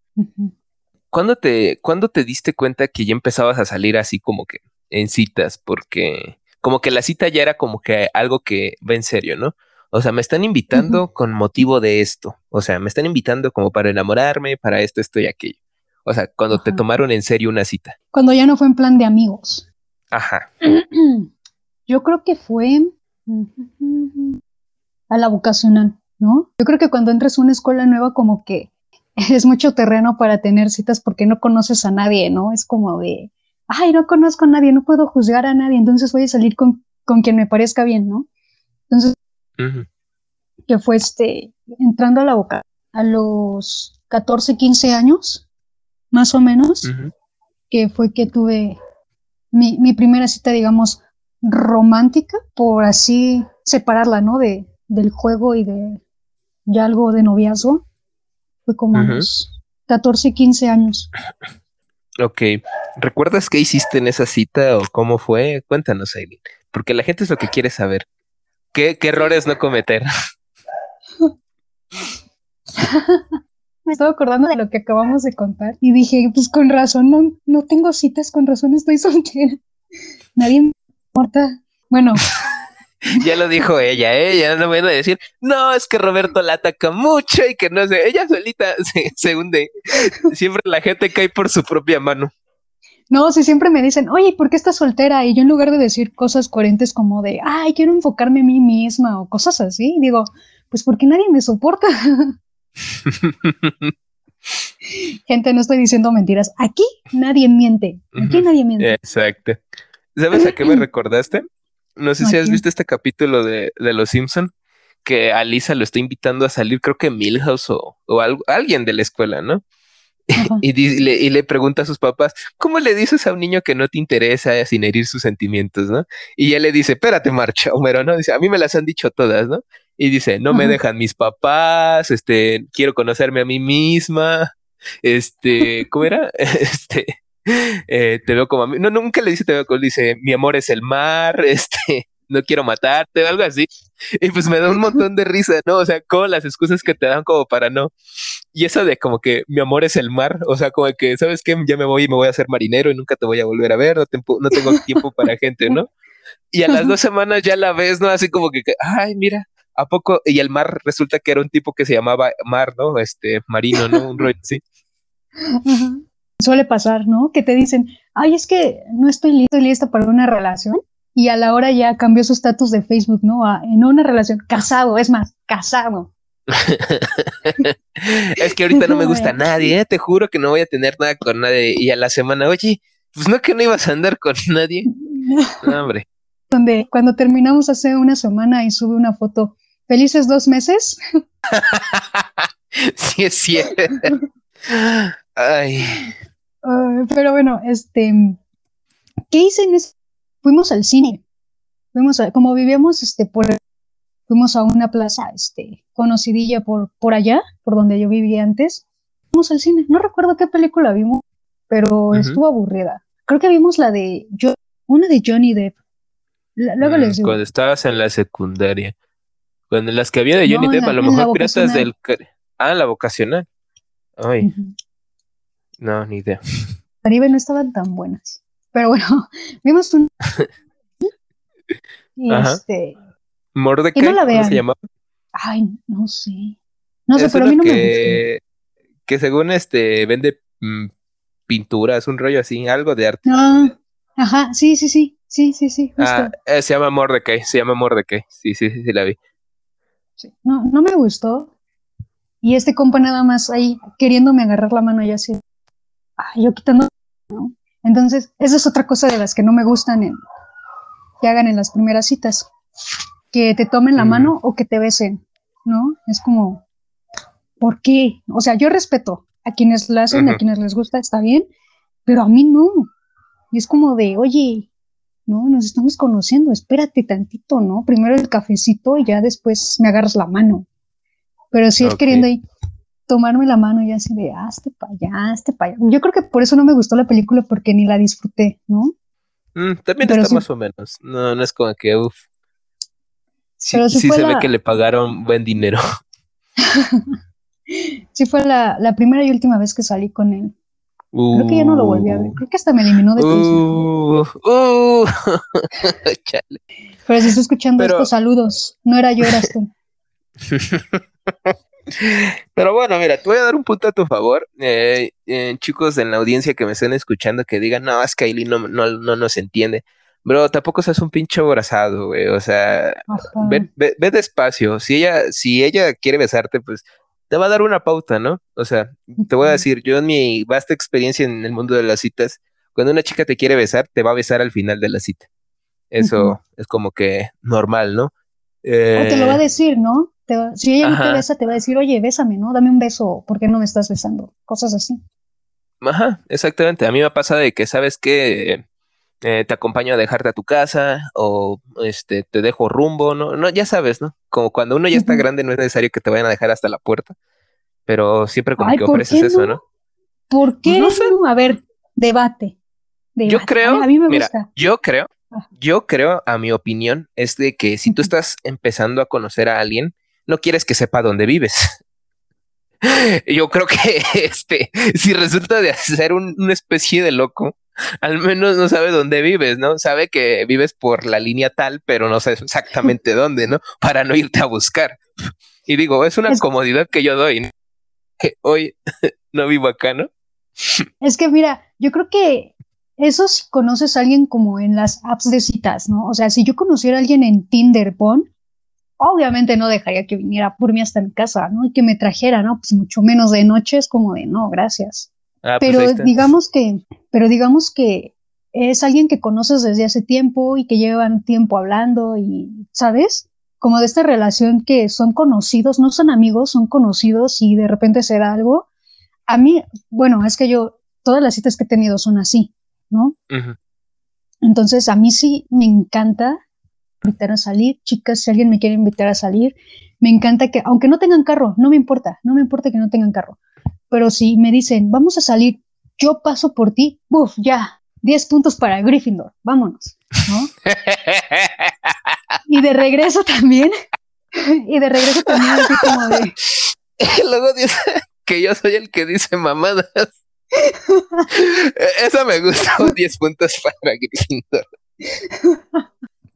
¿Cuándo te, ¿Cuándo te diste cuenta que ya empezabas a salir así como que en citas? Porque como que la cita ya era como que algo que va en serio, ¿no? O sea, me están invitando con motivo de esto. O sea, me están invitando como para enamorarme, para esto, esto y aquello. O sea, cuando te tomaron en serio una cita. Cuando ya no fue en plan de amigos. Ajá. Yo creo que fue a la vocacional, ¿no? Yo creo que cuando entras a una escuela nueva como que es mucho terreno para tener citas porque no conoces a nadie, ¿no? Es como de, ay, no conozco a nadie, no puedo juzgar a nadie, entonces voy a salir con, con quien me parezca bien, ¿no? Entonces, que fue este, entrando a la boca a los 14, 15 años, más o menos, que fue que tuve mi, mi, primera cita, digamos, romántica, por así separarla, ¿no? De, del juego y de ya algo de noviazgo. Fue como a los 14, 15 años. Ok. ¿Recuerdas qué hiciste en esa cita o cómo fue? Cuéntanos, Aileen. Porque la gente es lo que quiere saber. ¿Qué, errores no cometer? me estaba acordando de lo que acabamos de contar y dije, pues con razón, no, no tengo citas, con razón estoy soltera. Nadie me importa. Bueno. ya lo dijo ella, ¿eh? Ya no me a decir, no, es que Roberto la ataca mucho y que no sé, ella solita se, hunde. Siempre la gente cae por su propia mano. No, si siempre me dicen, oye, ¿por qué estás soltera? Y yo en lugar de decir cosas coherentes como de, ay, quiero enfocarme en mí misma o cosas así, digo, pues porque nadie me soporta. Gente, no estoy diciendo mentiras. Aquí nadie miente. Aquí nadie miente. Exacto. ¿Sabes a qué me recordaste? No sé si has visto este capítulo de, Los Simpson que a Lisa lo está invitando a salir, creo que Milhouse o, o alguien de la escuela, ¿no? y, le, y, le, pregunta a sus papás, ¿cómo le dices a un niño que no te interesa sin herir sus sentimientos, no? Y ella le dice, espérate, marcha, Homero, ¿no? Dice, a mí me las han dicho todas, ¿no? Y dice, no me dejan mis papás, este, quiero conocerme a mí misma, este, ¿cómo era? este, eh, te veo como a mí, no, nunca le dice te veo como, dice, mi amor es el mar, este, no quiero matarte, algo así. Y pues me da un montón de risa, ¿no? O sea, como las excusas que te dan como para no. Y eso de como que mi amor es el mar, o sea, como que, ¿sabes qué? Ya me voy y me voy a hacer marinero y nunca te voy a volver a ver, no, no tengo tiempo para gente, ¿no? Y a las dos semanas ya la ves, ¿no? Así como que, ay, mira, ¿A poco? Y el mar resulta que era un tipo que se llamaba Mar, ¿no? Este, marino, ¿no? Un rollo sí. Suele pasar, ¿no? Que te dicen, ay, es que no estoy listo, lista para una relación. Y a la hora ya cambió su estatus de Facebook, ¿no? A, en una relación, casado, es más, casado. es que ahorita no me gusta nadie, ¿eh? te juro que no voy a tener nada con nadie. Y a la semana, oye, pues no que no ibas a andar con nadie. No, hombre. Donde cuando terminamos hace una semana y sube una foto felices dos meses. sí, es cierto. Ay. Pero bueno, este, ¿qué hice en ese? Fuimos al cine. Fuimos a, como vivíamos, este, por, fuimos a una plaza, este, conocidilla por, por allá, por donde yo vivía antes. Fuimos al cine. No recuerdo qué película vimos, pero estuvo aburrida. Creo que vimos la de, yo, una de Johnny Depp. luego mm, les digo. Cuando estabas en la secundaria. Cuando las que había de Johnny Depp, a lo mejor piratas del. Ah, la vocacional. Ay. No, ni idea. Caribe no estaban tan buenas. Pero bueno, vimos un. y este. Mordecai, no la ¿cómo se llamaba? Ay, no sé. No sé, pero a mí no que, me gustó. Que según este vende mm, pinturas, un rollo así, algo de arte. Ah, ajá, sí, sí, sí. Sí, sí, sí. Ah, eh, se llama Mordecai, se llama Mordecai. Sí, sí, sí, sí, la vi. No, no me gustó. Y este compa nada más ahí queriéndome agarrar la mano y así. Yo quitando, ¿no? Entonces, esa es otra cosa de las que no me gustan en, que hagan en las primeras citas, que te tomen la mano o que te besen, ¿no? Es como, ¿por qué? O sea, yo respeto a quienes la hacen, a quienes les gusta, está bien, pero a mí no. Y es como de, oye, no, nos estamos conociendo, espérate tantito, ¿no? Primero el cafecito y ya después me agarras la mano. Pero sí queriendo ahí tomarme la mano y así de, hazte para allá, hazte para allá. Yo creo que por eso no me gustó la película porque ni la disfruté, ¿no? Mm, también está más o menos. No, no es como que, uff. Sí, sí, se ve que le pagaron buen dinero. sí fue la, la, primera y última vez que salí con él. Creo que ya no lo volví a ver. Creo que hasta me eliminó de uh, uh. Pero si estoy escuchando estos saludos, no era yo, eras tú. Pero bueno, mira, te voy a dar un punto a tu favor. Eh, eh, chicos en la audiencia que me estén escuchando que digan, no, es que Aileen no, no, no nos entiende. Bro, tampoco seas un pinche abrazado, güey. O sea, ve, ve, despacio. Si ella, si ella quiere besarte, pues te va a dar una pauta, ¿no? O sea, te voy a decir, yo en mi vasta experiencia en el mundo de las citas, cuando una chica te quiere besar, te va a besar al final de la cita. Eso es como que normal, ¿no? o te lo va a eh, decir, ¿no? Si ella no te besa, te va a decir, oye, bésame, ¿no? Dame un beso, ¿por qué no me estás besando? Cosas así. Ajá, exactamente. A mí me pasa de que, ¿sabes que eh, te acompaño a dejarte a tu casa o este te dejo rumbo, ¿no? No, ya sabes, ¿no? Como cuando uno ya está grande no es necesario que te vayan a dejar hasta la puerta, pero siempre como que ofreces eso, ¿no? ¿Por qué? Pues no A ver, debate. Yo creo, a mí me gusta. yo creo, yo creo, a mi opinión, es de que si tú estás empezando a conocer a alguien, no quieres que sepa dónde vives. Yo creo que este, si resulta de ser una especie de loco, al menos no sabe dónde vives, ¿no? Sabe que vives por la línea tal, pero no sé exactamente dónde, ¿no? Para no irte a buscar. Y digo, es una comodidad que yo doy. Hoy no vivo acá, ¿no? Es que mira, yo creo que eso si conoces a alguien como en las apps de citas, ¿no? O sea, si yo conociera a alguien en Tinder, pon, obviamente no dejaría que viniera por mí hasta mi casa, ¿no? Y que me trajera, ¿no? Pues mucho menos de noche es como de, no, gracias. Ah, pues pero digamos que, pero digamos que es alguien que conoces desde hace tiempo y que llevan tiempo hablando y, ¿sabes? Como de esta relación que son conocidos, no son amigos, son conocidos y de repente se da algo. A mí, bueno, es que yo, todas las citas que he tenido son así, ¿no? Entonces, a mí sí me encanta invitar a salir, chicas, si alguien me quiere invitar a salir, me encanta que, aunque no tengan carro, no me importa, no me importa que no tengan carro, pero si me dicen, vamos a salir, yo paso por ti, buf, ya, 10 puntos para Gryffindor, vámonos, ¿no? y de regreso también, y de regreso también así como de... Luego dice que yo soy el que dice mamadas. Eso me gusta, 10 puntos para Gryffindor.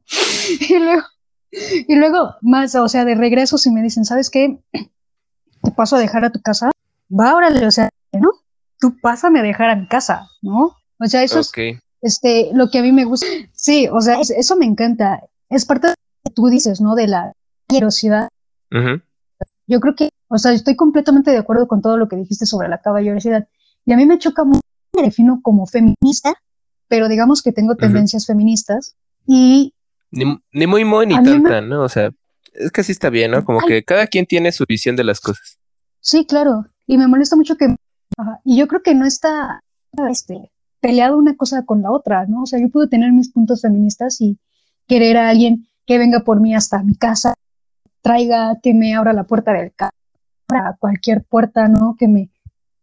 y luego, y luego, más, o sea, de regreso, si me dicen, ¿sabes qué? Te paso a dejar a tu casa, va, órale, o sea, ¿no? Tú pásame a dejar a mi casa, ¿no? O sea, eso es este, lo que a mí me gusta. Sí, o sea, eso me encanta. Es parte de lo que tú dices, ¿no? De la caballerosidad. Yo creo que, o sea, estoy completamente de acuerdo con todo lo que dijiste sobre la caballerosidad. Y a mí me choca mucho, me defino como feminista, pero digamos que tengo tendencias feministas y ni, muy muy ni tanta, ¿no? O sea, es que está bien, ¿no? Como que cada quien tiene su visión de las cosas. Sí, claro. Y me molesta mucho que... y yo creo que no está este, peleado una cosa con la otra, ¿no? O sea, yo puedo tener mis puntos feministas y querer a alguien que venga por mí hasta mi casa, traiga, que me abra la puerta del carro, cualquier puerta, ¿no? Que me,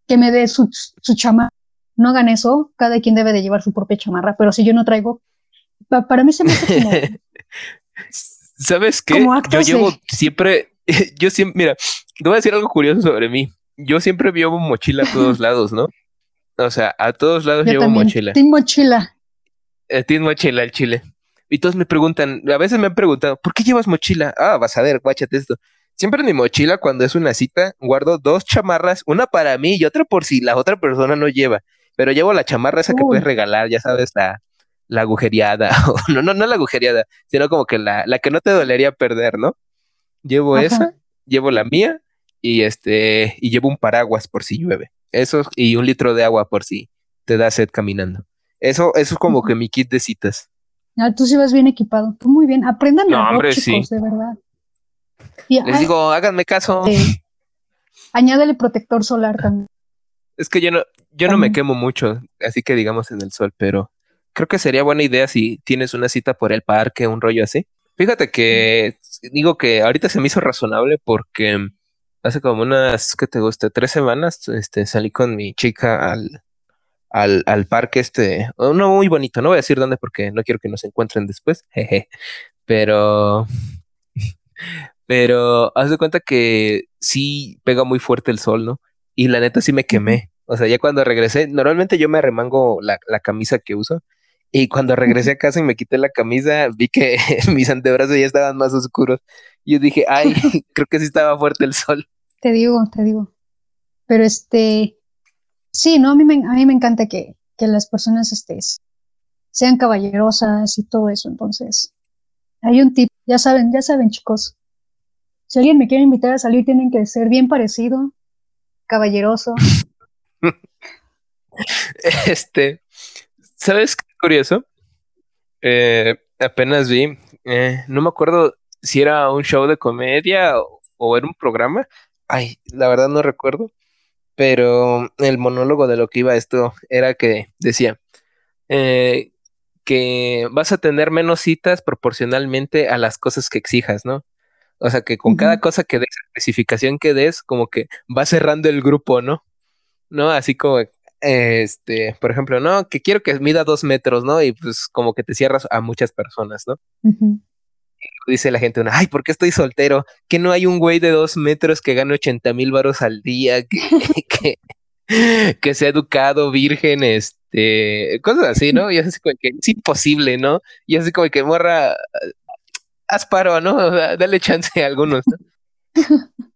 que me dé su, su chamarra. No hagan eso, cada quien debe de llevar su propia chamarra, pero si yo no traigo, para mí se me hace como... ¿Sabes qué? Yo llevo siempre, yo siempre, mira, te voy a decir algo curioso sobre mí. Yo siempre llevo mochila a todos lados, ¿no? O sea, a todos lados llevo mochila. Team mochila. Eh, team mochila el chile. Y todos me preguntan, a veces me han preguntado, ¿por qué llevas mochila? Ah, vas a ver, guáchate esto. Siempre en mi mochila, cuando es una cita, guardo dos chamarras, una para mí y otra por si la otra persona no lleva. Pero llevo la chamarra esa que puedes regalar, ya sabes, la, la agujereada, no, no, no la agujereada, sino como que la, la que no te dolería perder, ¿no? Llevo esa, llevo la mía y este, y llevo un paraguas por si llueve. Eso y un litro de agua por si te da sed caminando. Eso, eso es como que mi kit de citas. Ah, tú sí vas bien equipado. Tú muy bien. Aprendan no, hombre, chicos, de verdad. Les digo, háganme caso. añádele protector solar también. Es que yo no, yo no me quemo mucho, así que digamos en el sol, pero creo que sería buena idea si tienes una cita por el parque, un rollo así. Fíjate que digo que ahorita se me hizo razonable porque hace como unas, ¿qué te gusta? Tres semanas, este, salí con mi chica al, al, al parque este, uno muy bonito, no voy a decir dónde porque no quiero que nos encuentren después, jeje, pero, pero haz de cuenta que sí pega muy fuerte el sol, ¿no? Y la neta sí me quemé, o sea, ya cuando regresé, normalmente yo me arremango la, la camisa que uso, y cuando regresé a casa y me quité la camisa, vi que mis antebrazos ya estaban más oscuros. Y yo dije, ay, creo que sí estaba fuerte el sol. Te digo, te digo. Pero este, sí, no, a mí me, a mí me encanta que, que las personas este, sean caballerosas y todo eso. Entonces, hay un tip, ya saben, ya saben, chicos. Si alguien me quiere invitar a salir, tienen que ser bien parecido, caballeroso. este, ¿sabes qué curioso? Eh, apenas vi, eh, no me acuerdo si era un show de comedia o, era un programa. Ay, la verdad no recuerdo. Pero el monólogo de lo que iba esto era que decía eh, que vas a tener menos citas proporcionalmente a las cosas que exijas, ¿no? O sea que con cada cosa que des, especificación que des, como que va cerrando el grupo, ¿no? ¿No? Así como este, por ejemplo, ¿no? Que quiero que mida dos metros, ¿no? Y pues como que te cierras a muchas personas, ¿no? Dice la gente, ay, ¿por qué estoy soltero? Que no hay un güey de dos metros que gane 80 mil varos al día, que, que, sea educado, virgen, este, cosas así, ¿no? Y así como que es imposible, ¿no? Y así como que morra, haz paro, ¿no? dale chance a algunos, ¿no?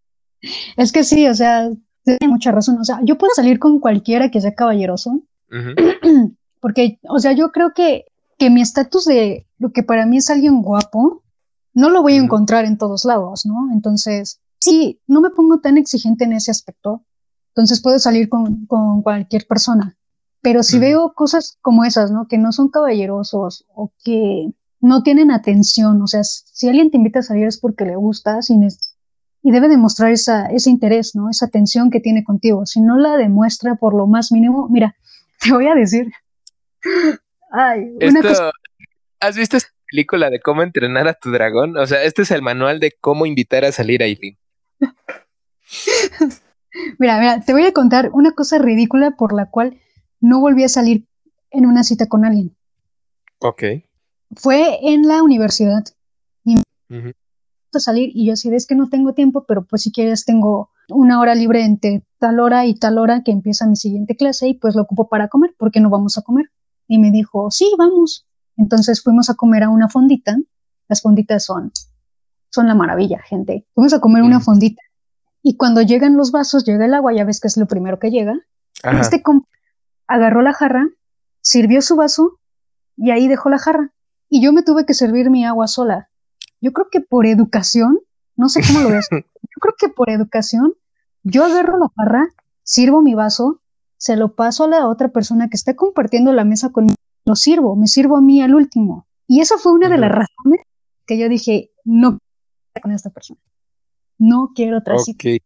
Es que sí, o sea, tiene mucha razón. O sea, yo puedo salir con cualquiera que sea caballeroso, porque, o sea, yo creo que, que mi estatus de lo que para mí es alguien guapo, no lo voy a encontrar en todos lados, ¿no? Entonces, sí, no me pongo tan exigente en ese aspecto, entonces puedo salir con, con cualquier persona. Pero si veo cosas como esas, ¿no? Que no son caballerosos o que no tienen atención, o sea, si alguien te invita a salir es porque le gusta, sin, y debe demostrar esa, ese interés, ¿no? Esa atención que tiene contigo. Si no la demuestra por lo más mínimo, mira, te voy a decir. Ay, una cosa... ¿Has visto esta película de cómo entrenar a tu dragón? O sea, este es el manual de cómo invitar a salir a Eileen. mira, mira, te voy a contar una cosa ridícula por la cual no volví a salir en una cita con alguien. Ok. Fue en la universidad. Y salir y yo así es que no tengo tiempo, pero pues si quieres tengo una hora libre entre tal hora y tal hora que empieza mi siguiente clase y pues lo ocupo para comer, porque no vamos a comer? Y me dijo, sí, vamos. Entonces fuimos a comer a una fondita. Las fonditas son, son la maravilla, gente. Fuimos a comer una mm. fondita. Y cuando llegan los vasos, llega el agua, ya ves que es lo primero que llega. Este agarró la jarra, sirvió su vaso y ahí dejó la jarra. Y yo me tuve que servir mi agua sola. Yo creo que por educación, no sé cómo lo ves, yo creo que por educación, yo agarro la jarra, sirvo mi vaso, se lo paso a la otra persona que está compartiendo la mesa conmigo, lo sirvo, me sirvo a mí al último. Y esa fue una de las razones que yo dije, no con esta persona. No quiero otra okay.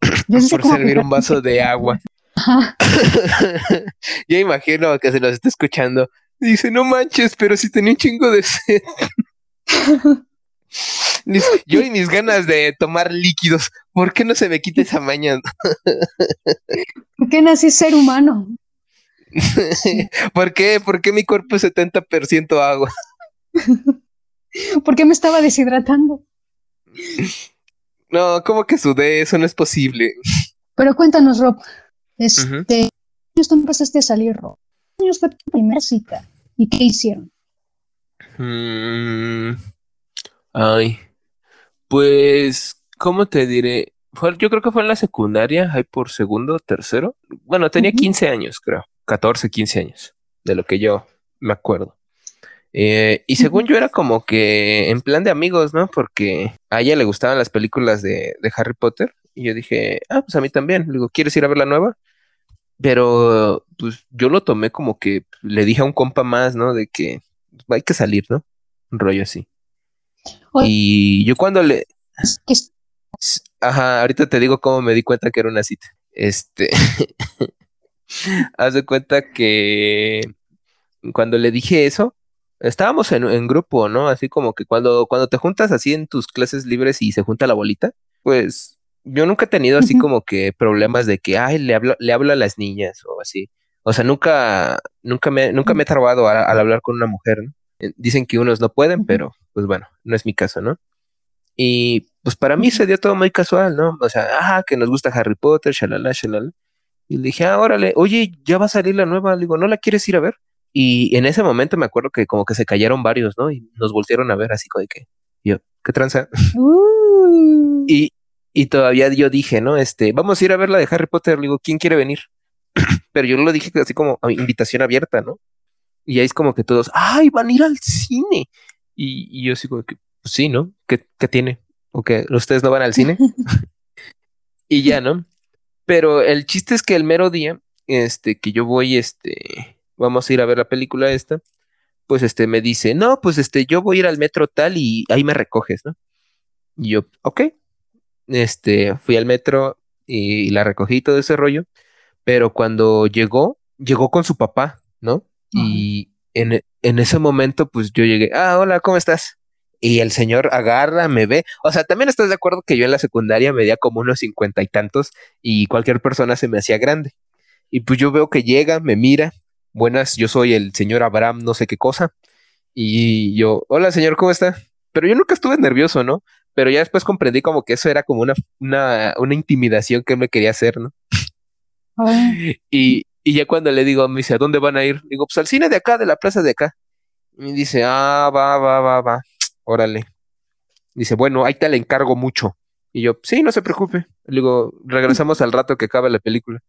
Por servir un vaso de agua. yo imagino que se nos está escuchando. Dice, no manches, pero si tenía un chingo de sed. Yo y mis ganas de tomar líquidos, ¿por qué no se me quita esa mañana? ¿Por qué nací ser humano? ¿Por qué? ¿Por qué mi cuerpo es 70% agua? ¿Por qué me estaba deshidratando? No, ¿cómo que sudé? Eso no es posible. Pero cuéntanos, Rob. Este, años tú empezaste a salir, Rob? años fue tu primera cita? ¿Y qué hicieron? Mm, Ay, pues, ¿cómo te diré? yo creo que fue en la secundaria, ahí por segundo, tercero. Bueno, tenía 15 años, creo. 14, 15 años, de lo que yo me acuerdo. Eh, y según yo era como que en plan de amigos, ¿no? Porque a ella le gustaban las películas de, de Harry Potter. Y yo dije, ah, pues a mí también. Le digo, ¿quieres ir a ver la nueva? Pero pues yo lo tomé como que le dije a un compa más, ¿no? De que hay que salir, ¿no? Un rollo así. Y yo cuando le... Ajá, ahorita te digo cómo me di cuenta que era una cita. Este... Haz de cuenta que cuando le dije eso, estábamos en, grupo, ¿no? Así como que cuando, cuando te juntas así en tus clases libres y se junta la bolita, pues yo nunca he tenido así como que problemas de que, ay, le hablo, le hablo a las niñas o así. O sea, nunca, nunca me, nunca me he trabado al, hablar con una mujer, ¿no? Eh, dicen que unos no pueden, pero pues bueno, no es mi caso, ¿no? Y pues para mí se dio todo muy casual, ¿no? O sea, ah, que nos gusta Harry Potter, shalala, shalala. Y le dije, ah, órale, oye, ya va a salir la nueva. Le digo, ¿no la quieres ir a ver? Y en ese momento me acuerdo que como que se cayeron varios, ¿no? Y nos voltearon a ver así como de que, yo, ¿qué tranza? Uh. y, y todavía yo dije, ¿no? Este, vamos a ir a ver la de Harry Potter. Le digo, ¿quién quiere venir? Pero yo lo dije así como invitación abierta, ¿no? Y ahí es como que todos, ¡ay, van a ir al cine! Y, yo sigo que, pues sí, ¿no? ¿Qué, ¿Qué, tiene? ¿O que ustedes no van al cine? y ya, ¿no? Pero el chiste es que el mero día, este, que yo voy, este, vamos a ir a ver la película esta, pues este me dice, no, pues este, yo voy a ir al metro tal y ahí me recoges, ¿no? Y yo, ok, este, fui al metro y, la recogí todo ese rollo, pero cuando llegó, llegó con su papá, ¿no? Y en, en, ese momento, pues yo llegué, ah, hola, ¿cómo estás? Y el señor agarra, me ve. O sea, también estás de acuerdo que yo en la secundaria medía como unos cincuenta y tantos y cualquier persona se me hacía grande. Y pues yo veo que llega, me mira, buenas, yo soy el señor Abraham, no sé qué cosa. Y yo, hola señor, ¿cómo está? Pero yo nunca estuve nervioso, ¿no? Pero ya después comprendí como que eso era como una, una, una intimidación que él me quería hacer, ¿no? Y, y ya cuando le digo, me dice, ¿a dónde van a ir? Digo, pues al cine de acá, de la plaza de acá. Y dice, ah, va, va, va, va, órale. Dice, bueno, ahí te le encargo mucho. Y yo, sí, no se preocupe. Le digo, regresamos al rato que acaba la película.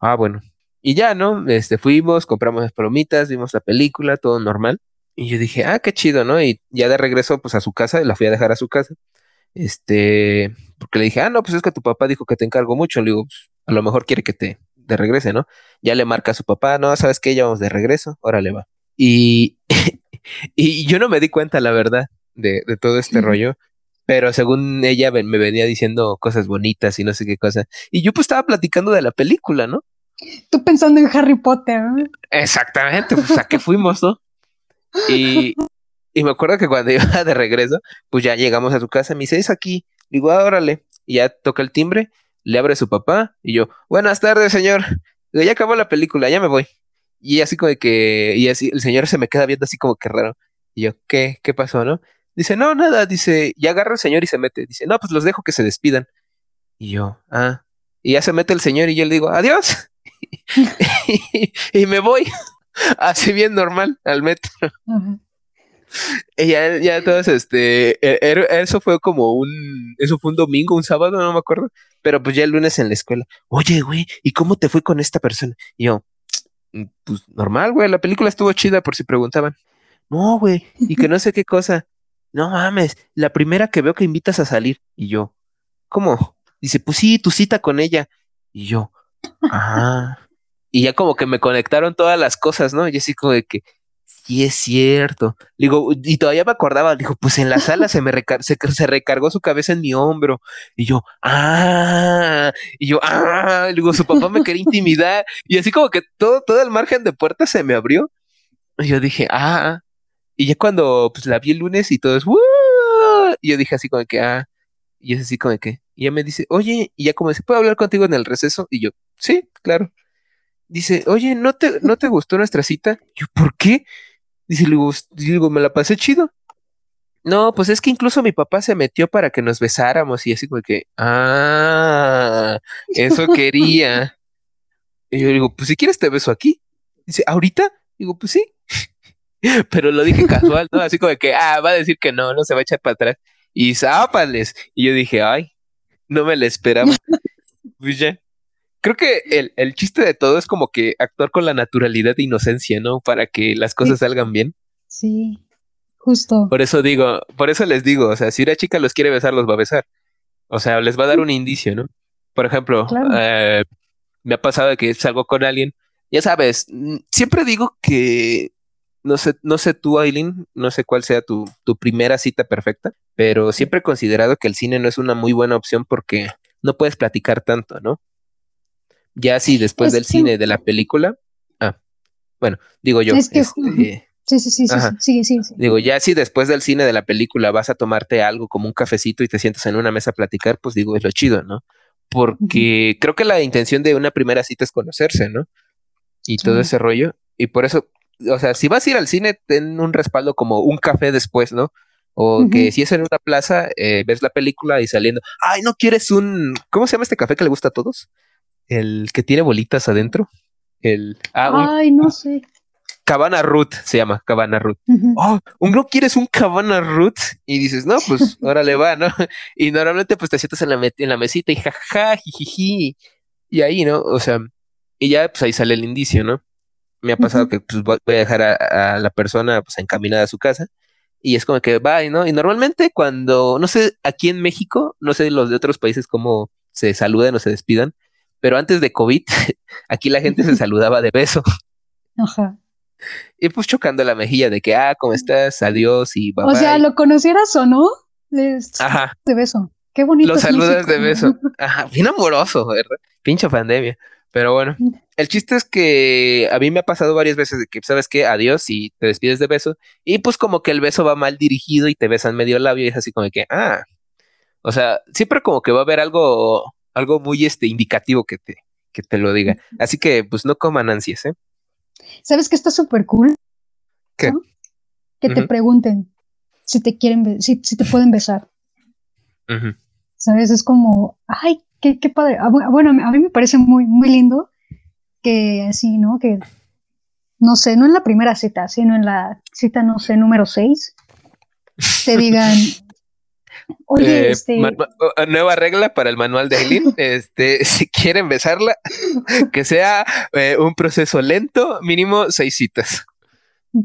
Ah, bueno. Y ya, ¿no? Este, fuimos, compramos las palomitas, vimos la película, todo normal. Y yo dije, ah, qué chido, ¿no? Y ya de regreso, pues a su casa, la fui a dejar a su casa. Este, porque le dije, ah, no, pues es que tu papá dijo que te encargo mucho. Le digo, pues, a lo mejor quiere que te de regrese, ¿no? Ya le marca a su papá, no, ¿sabes qué? Ya vamos de regreso, órale va. Y, y yo no me di cuenta, la verdad, de, de todo este rollo, pero según ella me venía diciendo cosas bonitas y no sé qué cosa. Y yo pues estaba platicando de la película, ¿no? Tú pensando en Harry Potter. Exactamente, pues a qué fuimos, ¿no? Y, y me acuerdo que cuando iba de regreso, pues ya llegamos a su casa, me dice, es aquí. Digo, ah, órale. Y ya toca el timbre, le abre su papá, y yo, buenas tardes, señor. Digo, ya acabó la película, ya me voy. Y así como que, y así, el señor se me queda viendo así como que raro. Y yo, ¿qué? ¿Qué pasó, no? Dice, no, nada, dice, ya agarra el señor y se mete. Dice, no, pues los dejo que se despidan. Y yo, ah. Y ya se mete el señor y yo le digo, adiós. y me voy así bien normal al metro. Y ya, ya todos, este, e, e, eso fue como un, eso fue un domingo, un sábado, no me acuerdo, pero pues ya el lunes en la escuela, oye, güey, ¿y cómo te fue con esta persona? Y yo, mm, pues normal, güey, la película estuvo chida por si preguntaban. No, güey, y que no sé qué cosa. No mames, la primera que veo que invitas a salir. Y yo, ¿cómo? Dice, pues sí, tu cita con ella. Y yo, ah y ya como que me conectaron todas las cosas, ¿no? Y así como de que, sí es cierto. Digo, y todavía me acordaba, dijo, pues en la sala se me se, recargó su cabeza en mi hombro. Y yo, ah, y yo, ah, digo, su papá me quería intimidar. Y así como que todo, todo el margen de puerta se me abrió. Y yo dije, ah, y ya cuando pues la vi el lunes y todo es, y yo dije así como que, ah, y es así como que, y ella me dice, oye, y ya como se ¿puedo hablar contigo en el receso? Y yo, sí, claro dice, oye, ¿no te, ¿no te gustó nuestra cita? Yo, ¿por qué? Dice, digo, digo, me la pasé chido. No, pues es que incluso mi papá se metió para que nos besáramos y así como que, ah, eso quería. y yo digo, pues si quieres te beso aquí. Dice, ¿ahorita? Digo, pues sí. Pero lo dije casual, ¿no? Así como que, ah, va a decir que no, no se va a echar para atrás. Y zápales. Y yo dije, ay, no me la esperaba. pues ya creo que el, el, chiste de todo es como que actuar con la naturalidad e inocencia, ¿no? Para que las cosas salgan bien. Sí, justo. Por eso digo, por eso les digo, o sea, si una chica los quiere besar, los va a besar. O sea, les va a dar un indicio, ¿no? Por ejemplo, eh, me ha pasado de que salgo con alguien, ya sabes, mm, siempre digo que no sé, no sé tú, Aileen, no sé cuál sea tu, tu primera cita perfecta, pero siempre he considerado que el cine no es una muy buena opción porque no puedes platicar tanto, ¿no? Ya si después del cine, de la película, ah, bueno, digo yo, este, Sí, sí, sí, sí, sí, sí, Digo, ya si después del cine de la película vas a tomarte algo como un cafecito y te sientas en una mesa a platicar, pues digo, es lo chido, ¿no? Porque creo que la intención de una primera cita es conocerse, ¿no? Y todo ese rollo. Y por eso, o sea, si vas a ir al cine, ten un respaldo como un café después, ¿no? O que si es en una plaza, eh, ves la película y saliendo, ay, ¿no quieres un, ¿cómo se llama este café que le gusta a todos? El que tiene bolitas adentro. El, ah, ay, no sé. Cabana Root se llama, Cabana Root. Oh, un no quieres un Cabana Root y dices, no, pues órale va, ¿no? Y normalmente pues te sientas en la, en la mesita y jajaja, jijiji, y ahí, ¿no? O sea, y ya pues ahí sale el indicio, ¿no? Me ha pasado que pues voy a dejar a, la persona pues encaminada a su casa y es como que va, ¿no? Y normalmente cuando, no sé, aquí en México, no sé los de otros países cómo se saluden o se despidan, pero antes de COVID, aquí la gente se saludaba de beso. Ajá. Y pues chocando la mejilla de que, ah, ¿cómo estás? Adiós y bye. O sea, lo conocieras o no, les Ajá. de beso. Qué bonito. Lo saludas de beso. Ajá, bien amoroso, ¿verdad? Pinche pandemia. Pero bueno, mm. el chiste es que a mí me ha pasado varias veces de que, ¿sabes qué? Adiós y te despides de beso. Y pues como que el beso va mal dirigido y te besan medio labio y es así como que, ah. O sea, siempre como que va a haber algo, algo muy este, indicativo que te, que te lo diga. Así que pues no coman ansias, ¿eh? ¿Sabes qué está súper cool? ¿Qué? Que te pregunten si te quieren, si, si te pueden besar. ¿Sabes? Es como, ay, qué, qué padre. Ah, bueno, a mí me parece muy, muy lindo que así, ¿no? Que, no sé, no en la primera cita, sino en la cita, no sé, número 6, te digan, Oye, eh, este... nueva regla para el manual de Aileen. este, si quieren besarla, que sea eh, un proceso lento, mínimo seis citas.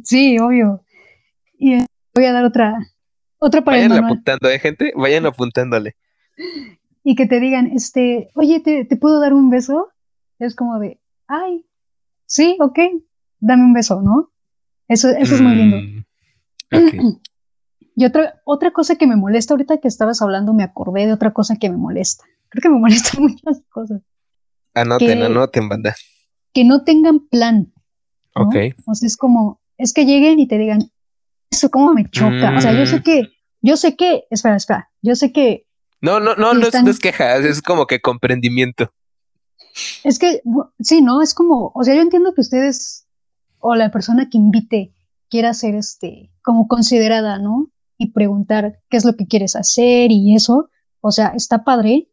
Sí, obvio. Y eh, voy a dar otra, otra para Vayan apuntando, ¿eh, gente? Vayan apuntándole. Y que te digan, este, oye, ¿te, ¿te puedo dar un beso? Es como de, ay, sí, ok, dame un beso, ¿no? Eso, eso es muy lindo. Mm, Y otra, otra cosa que me molesta, ahorita que estabas hablando, me acordé de otra cosa que me molesta. Creo que me molestan muchas cosas. Anoten, anoten, banda. Que no tengan plan. Ok. O sea, es como, es que lleguen y te digan, eso cómo me choca. O sea, yo sé mm. que, yo sé que, espera, espera, yo sé que. No, no, no, no, es, no es queja, es como que comprendimiento. Es que, sí, ¿no? Es como, o sea, yo entiendo que ustedes o la persona que invite quiera ser este, como considerada, ¿no? Y preguntar qué es lo que quieres hacer y eso, o sea, está padre,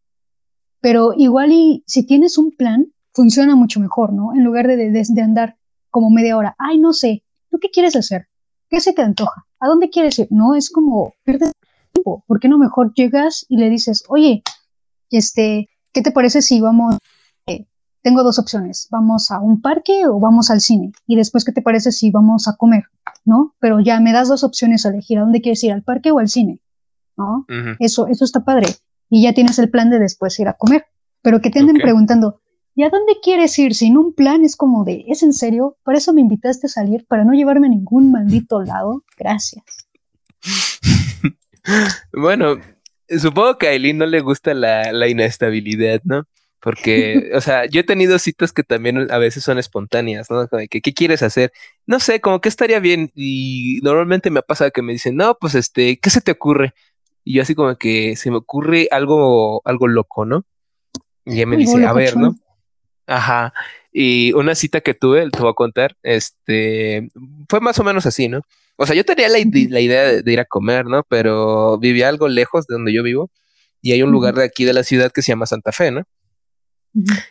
pero igual y si tienes un plan, funciona mucho mejor, ¿no? En lugar de, de, andar como media hora, ay, no sé, ¿tú qué quieres hacer? ¿Qué se te antoja? ¿A dónde quieres ir? No, es como, pierdes tiempo, ¿por qué no mejor llegas y le dices, oye, este, ¿qué te parece si vamos tengo dos opciones, vamos a un parque o vamos al cine. Y después, ¿qué te parece si vamos a comer? ¿No? Pero ya me das dos opciones a elegir, ¿a dónde quieres ir? ¿Al parque o al cine? ¿No? Eso, eso está padre. Y ya tienes el plan de después ir a comer. Pero que te anden preguntando, ¿y a dónde quieres ir? Sin un plan es como de, ¿es en serio? ¿Para eso me invitaste a salir? ¿Para no llevarme a ningún maldito lado? Gracias. bueno, supongo que a Aileen no le gusta la, la inestabilidad, ¿no? Porque, o sea, yo he tenido citas que también a veces son espontáneas, ¿no? que, ¿qué quieres hacer? No sé, como que estaría bien. Y normalmente me ha pasado que me dicen, no, pues este, ¿qué se te ocurre? Y yo así como que se me ocurre algo, algo loco, ¿no? Y ella me dice, a ver, ¿no? Ajá. Y una cita que tuve, te voy a contar, este, fue más o menos así, ¿no? O sea, yo tenía la, la idea de, de, ir a comer, ¿no? Pero vivía algo lejos de donde yo vivo y hay un lugar de aquí de la ciudad que se llama Santa Fe, ¿no?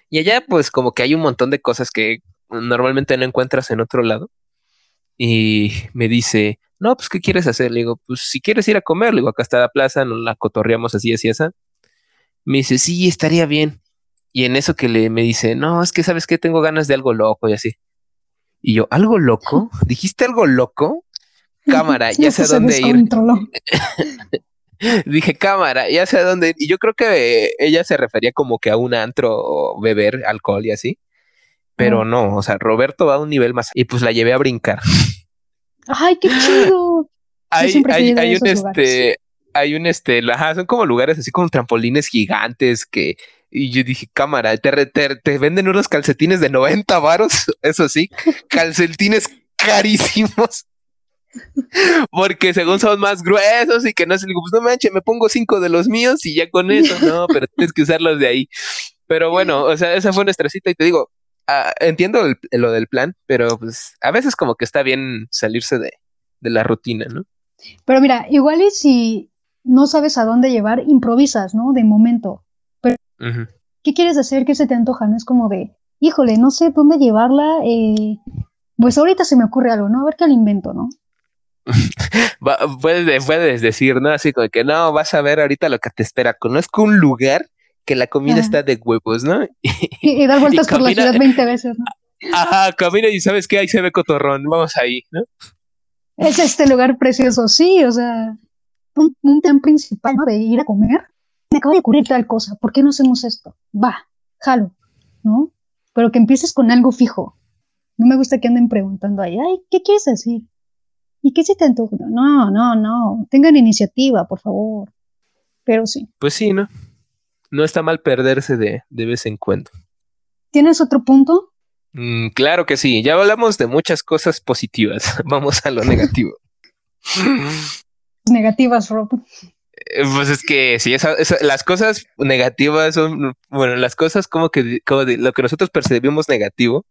Y allá pues como que hay un montón de cosas que normalmente no encuentras en otro lado. Y me dice, no, pues ¿qué quieres hacer? Le digo, pues si quieres ir a comer, le digo, acá está la plaza, nos la cotorreamos así, así, así. Me dice, sí, estaría bien. Y en eso que le me dice, no, es que sabes que tengo ganas de algo loco y así. Y yo, ¿algo loco? ¿Dijiste algo loco? Cámara, ya sé a dónde ir. dije, cámara, ya sé a dónde. Y yo creo que ella se refería como que a un antro beber alcohol y así. Pero no, o sea, Roberto va a un nivel más. Y pues la llevé a brincar. ¡Ay, qué chido! hay, hay, un este, hay un este, ajá, son como lugares así como trampolines gigantes que. Y yo dije, cámara, te, te, te venden unos calcetines de 90 varos, eso sí, calcetines carísimos. Porque según son más gruesos y que no sé, pues no manches, me pongo cinco de los míos y ya con eso, no, pero tienes que usarlos de ahí. Pero bueno, o sea, esa fue nuestra cita y te digo, ah, entiendo lo del plan, pero pues a veces como que está bien salirse de, la rutina, ¿no? Pero mira, igual y si no sabes a dónde llevar, improvisas, ¿no? De momento. Pero, ¿qué quieres hacer? ¿Qué se te antoja? No es como de, híjole, no sé dónde llevarla. Eh, pues ahorita se me ocurre algo, ¿no? A ver qué le invento, ¿no? puedes, puedes, decir, ¿no? Así como que no, vas a ver ahorita lo que te espera. Conozco un lugar que la comida está de huevos, ¿no? Y, dar vueltas por la ciudad 20 veces, ¿no? Ajá, camina y sabes que ahí se ve cotorrón, vamos ahí, ¿no? Es este lugar precioso, sí, o sea, un, un tema principal, ¿no? De ir a comer. Me acaba de ocurrir tal cosa, ¿por qué no hacemos esto? Va, jalo, ¿no? Pero que empieces con algo fijo. No me gusta que anden preguntando ahí, ay, ¿qué quieres decir? ¿Y qué se te antoja? No, no, no. Tengan iniciativa, por favor. Pero sí. Pues sí, ¿no? No está mal perderse de, de vez en cuando. ¿Tienes otro punto? Mm, claro que sí. Ya hablamos de muchas cosas positivas. Vamos a lo negativo. Negativas, Rob. Eh, pues es que sí, las cosas negativas son, bueno, las cosas como que como lo que nosotros percibimos negativo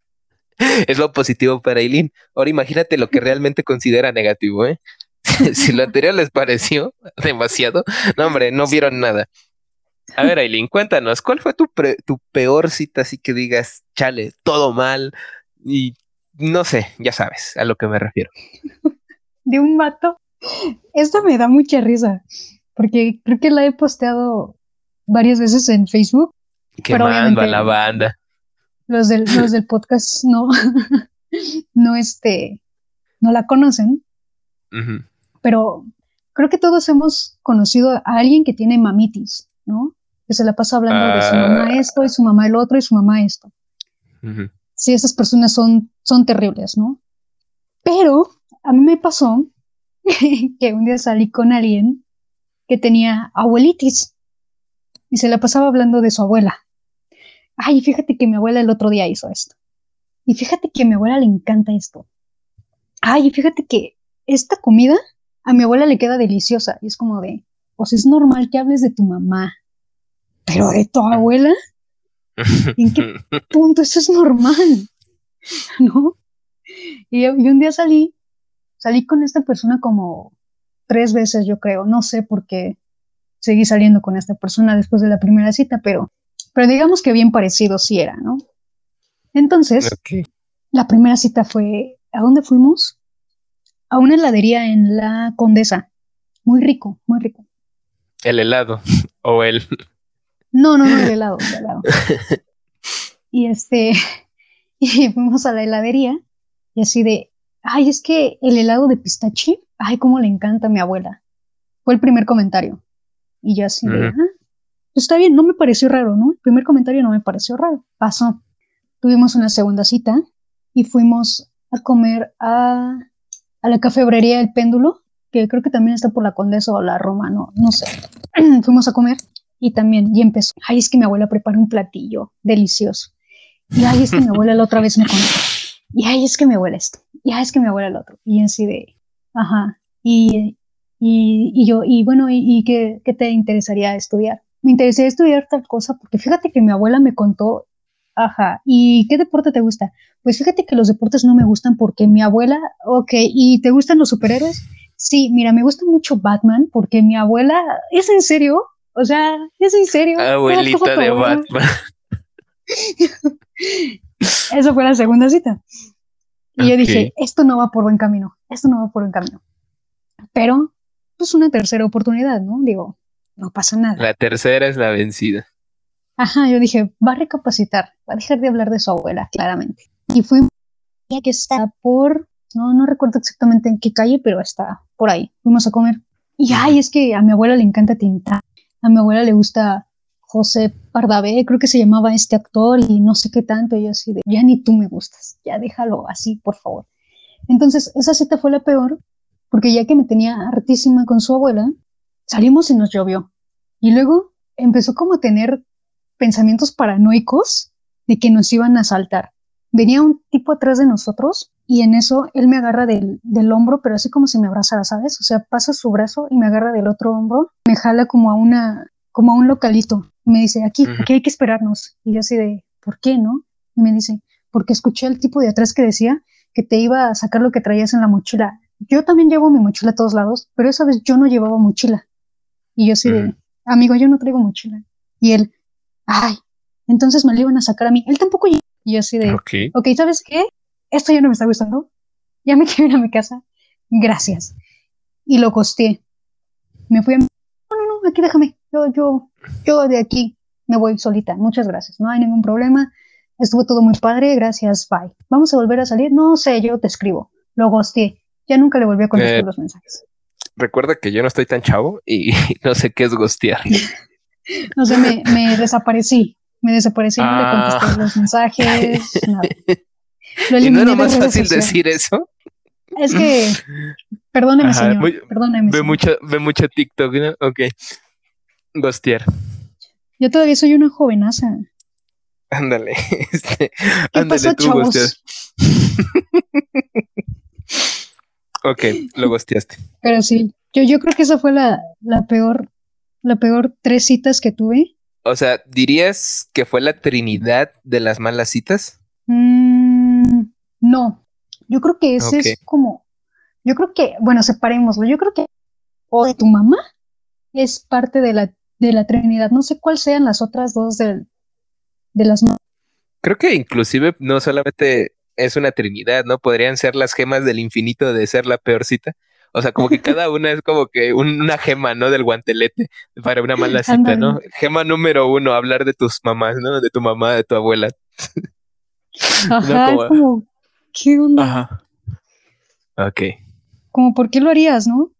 es lo positivo para Eileen. Ahora imagínate lo que realmente considera negativo, ¿eh? si lo anterior les pareció demasiado, no, hombre, no vieron nada. A ver, Aileen, cuéntanos, ¿cuál fue tu, tu peor cita así que digas, chale, todo mal? Y no sé, ya sabes a lo que me refiero. De un mato. Esto me da mucha risa, porque creo que la he posteado varias veces en Facebook. Qué manda la banda los del, los del podcast no, no, este, no la conocen, pero creo que todos hemos conocido a alguien que tiene mamitis, ¿no? Que se la pasa hablando de su mamá ah. esto y su mamá el otro y su mamá esto. Sí, esas personas son, son terribles, ¿no? Pero a mí me pasó que un día salí con alguien que tenía abuelitis y se la pasaba hablando de su abuela ay, fíjate que mi abuela el otro día hizo esto. Y fíjate que a mi abuela le encanta esto. Ay, fíjate que esta comida a mi abuela le queda deliciosa. Y es como de, pues es normal que hables de tu mamá, pero de tu abuela. ¿En qué punto eso es normal? ¿No? Y, y un día salí, salí con esta persona como tres veces, yo creo. No sé por qué seguí saliendo con esta persona después de la primera cita, pero pero digamos que bien parecido sí era, ¿no? Entonces, la primera cita fue, ¿a dónde fuimos? A una heladería en la Condesa. Muy rico, muy rico. El helado o el... No, no, no, el helado, el helado. y este, y fuimos a la heladería y así de, ay, es que el helado de pistache, ay, cómo le encanta a mi abuela. Fue el primer comentario. Y yo así de, ah, pues está bien, no me pareció raro, ¿no? El primer comentario no me pareció raro. Pasó. Tuvimos una segunda cita y fuimos a comer a, la cafebrería El Péndulo, que creo que también está por la Condesa o la Roma, no, no sé. fuimos a comer y también, y empezó, ay, es que mi abuela prepara un platillo delicioso. Y ay, es que mi abuela la otra vez me contó. Y ay, es que mi abuela esto. Y ay, es que mi abuela el otro. Y así de, ajá. Y, y, yo, y bueno, ¿y, qué, qué, te interesaría estudiar? Me interesé estudiar tal cosa porque fíjate que mi abuela me contó, ajá, ¿y qué deporte te gusta? Pues fíjate que los deportes no me gustan porque mi abuela, ok, ¿y te gustan los superhéroes? Sí, mira, me gusta mucho Batman porque mi abuela, ¿es en serio? O sea, ¿es en serio? Abuelita de Batman. Eso fue la segunda cita. Y yo dije, esto no va por buen camino, esto no va por buen camino. Pero, pues una tercera oportunidad, ¿no? Digo, no pasa nada. La tercera es la vencida. Ajá, yo dije, va a recapacitar, va a dejar de hablar de su abuela, claramente. Y fui que está por, no, no recuerdo exactamente en qué calle, pero está por ahí. Fuimos a comer. Y ay, es que a mi abuela le encanta tintar, a mi abuela le gusta José Pardavé, creo que se llamaba este actor y no sé qué tanto, y yo así de, ya ni tú me gustas, ya déjalo así, por favor. Entonces, esa cita fue la peor, porque ya que me tenía hartísima con su abuela, salimos y nos llovió. Y luego empezó como a tener pensamientos paranoicos de que nos iban a asaltar. Venía un tipo atrás de nosotros y en eso él me agarra del, del, hombro, pero así como si me abrazara, ¿sabes? O sea, pasa su brazo y me agarra del otro hombro, me jala como a una, como a un localito. Me dice, aquí, aquí hay que esperarnos. Y yo así de, ¿por qué no? Y me dice, porque escuché al tipo de atrás que decía que te iba a sacar lo que traías en la mochila. Yo también llevo mi mochila a todos lados, pero esa vez yo no llevaba mochila. Y yo así de, amigo, yo no traigo mochila. Y él, ay, entonces me lo iban a sacar a mí. Él tampoco Y yo así de, ok, okay ¿sabes qué? Esto ya no me está gustando. Ya me quiero ir a mi casa. Gracias. Y lo costé. Me fui a... No, no, no, aquí déjame. Yo, yo, yo de aquí me voy solita. Muchas gracias. No hay ningún problema. Estuvo todo muy padre. Gracias. Bye. ¿Vamos a volver a salir? No sé, yo te escribo. Lo gosté. Ya nunca le volví a contestar eh, los mensajes recuerda que yo no estoy tan chavo y no sé qué es gostear. no sé, me, me, desaparecí. Me desaparecí, no le contesté ah. los mensajes, nada. ¿Y no era más fácil decir eso? Es que, perdóneme, señor. perdóneme. Ve, Mucho, ve mucho TikTok, ¿no? Ok. Gostear. Yo todavía soy una jovenaza. Ándale. Este, ¿Qué pasó, tú, chavos? Ok, lo gosteaste. Pero sí, yo, yo creo que esa fue la, la peor, la peor tres citas que tuve. O sea, ¿dirías que fue la trinidad de las malas citas? Mm, no, yo creo que ese es como, yo creo que, bueno, separémoslo, yo creo que o de tu mamá es parte de la, de la trinidad, no sé cuáles sean las otras dos de, de las Creo que inclusive no solamente es una trinidad, ¿no? Podrían ser las gemas del infinito de ser la peor cita. O sea, como que cada una es como que una gema, ¿no? Del guantelete para una mala cita, ¿no? Gema número uno, hablar de tus mamás, ¿no? De tu mamá, de tu abuela. Ajá, como, ¿qué onda? Ajá. Ok. Como, ¿por qué lo harías, no?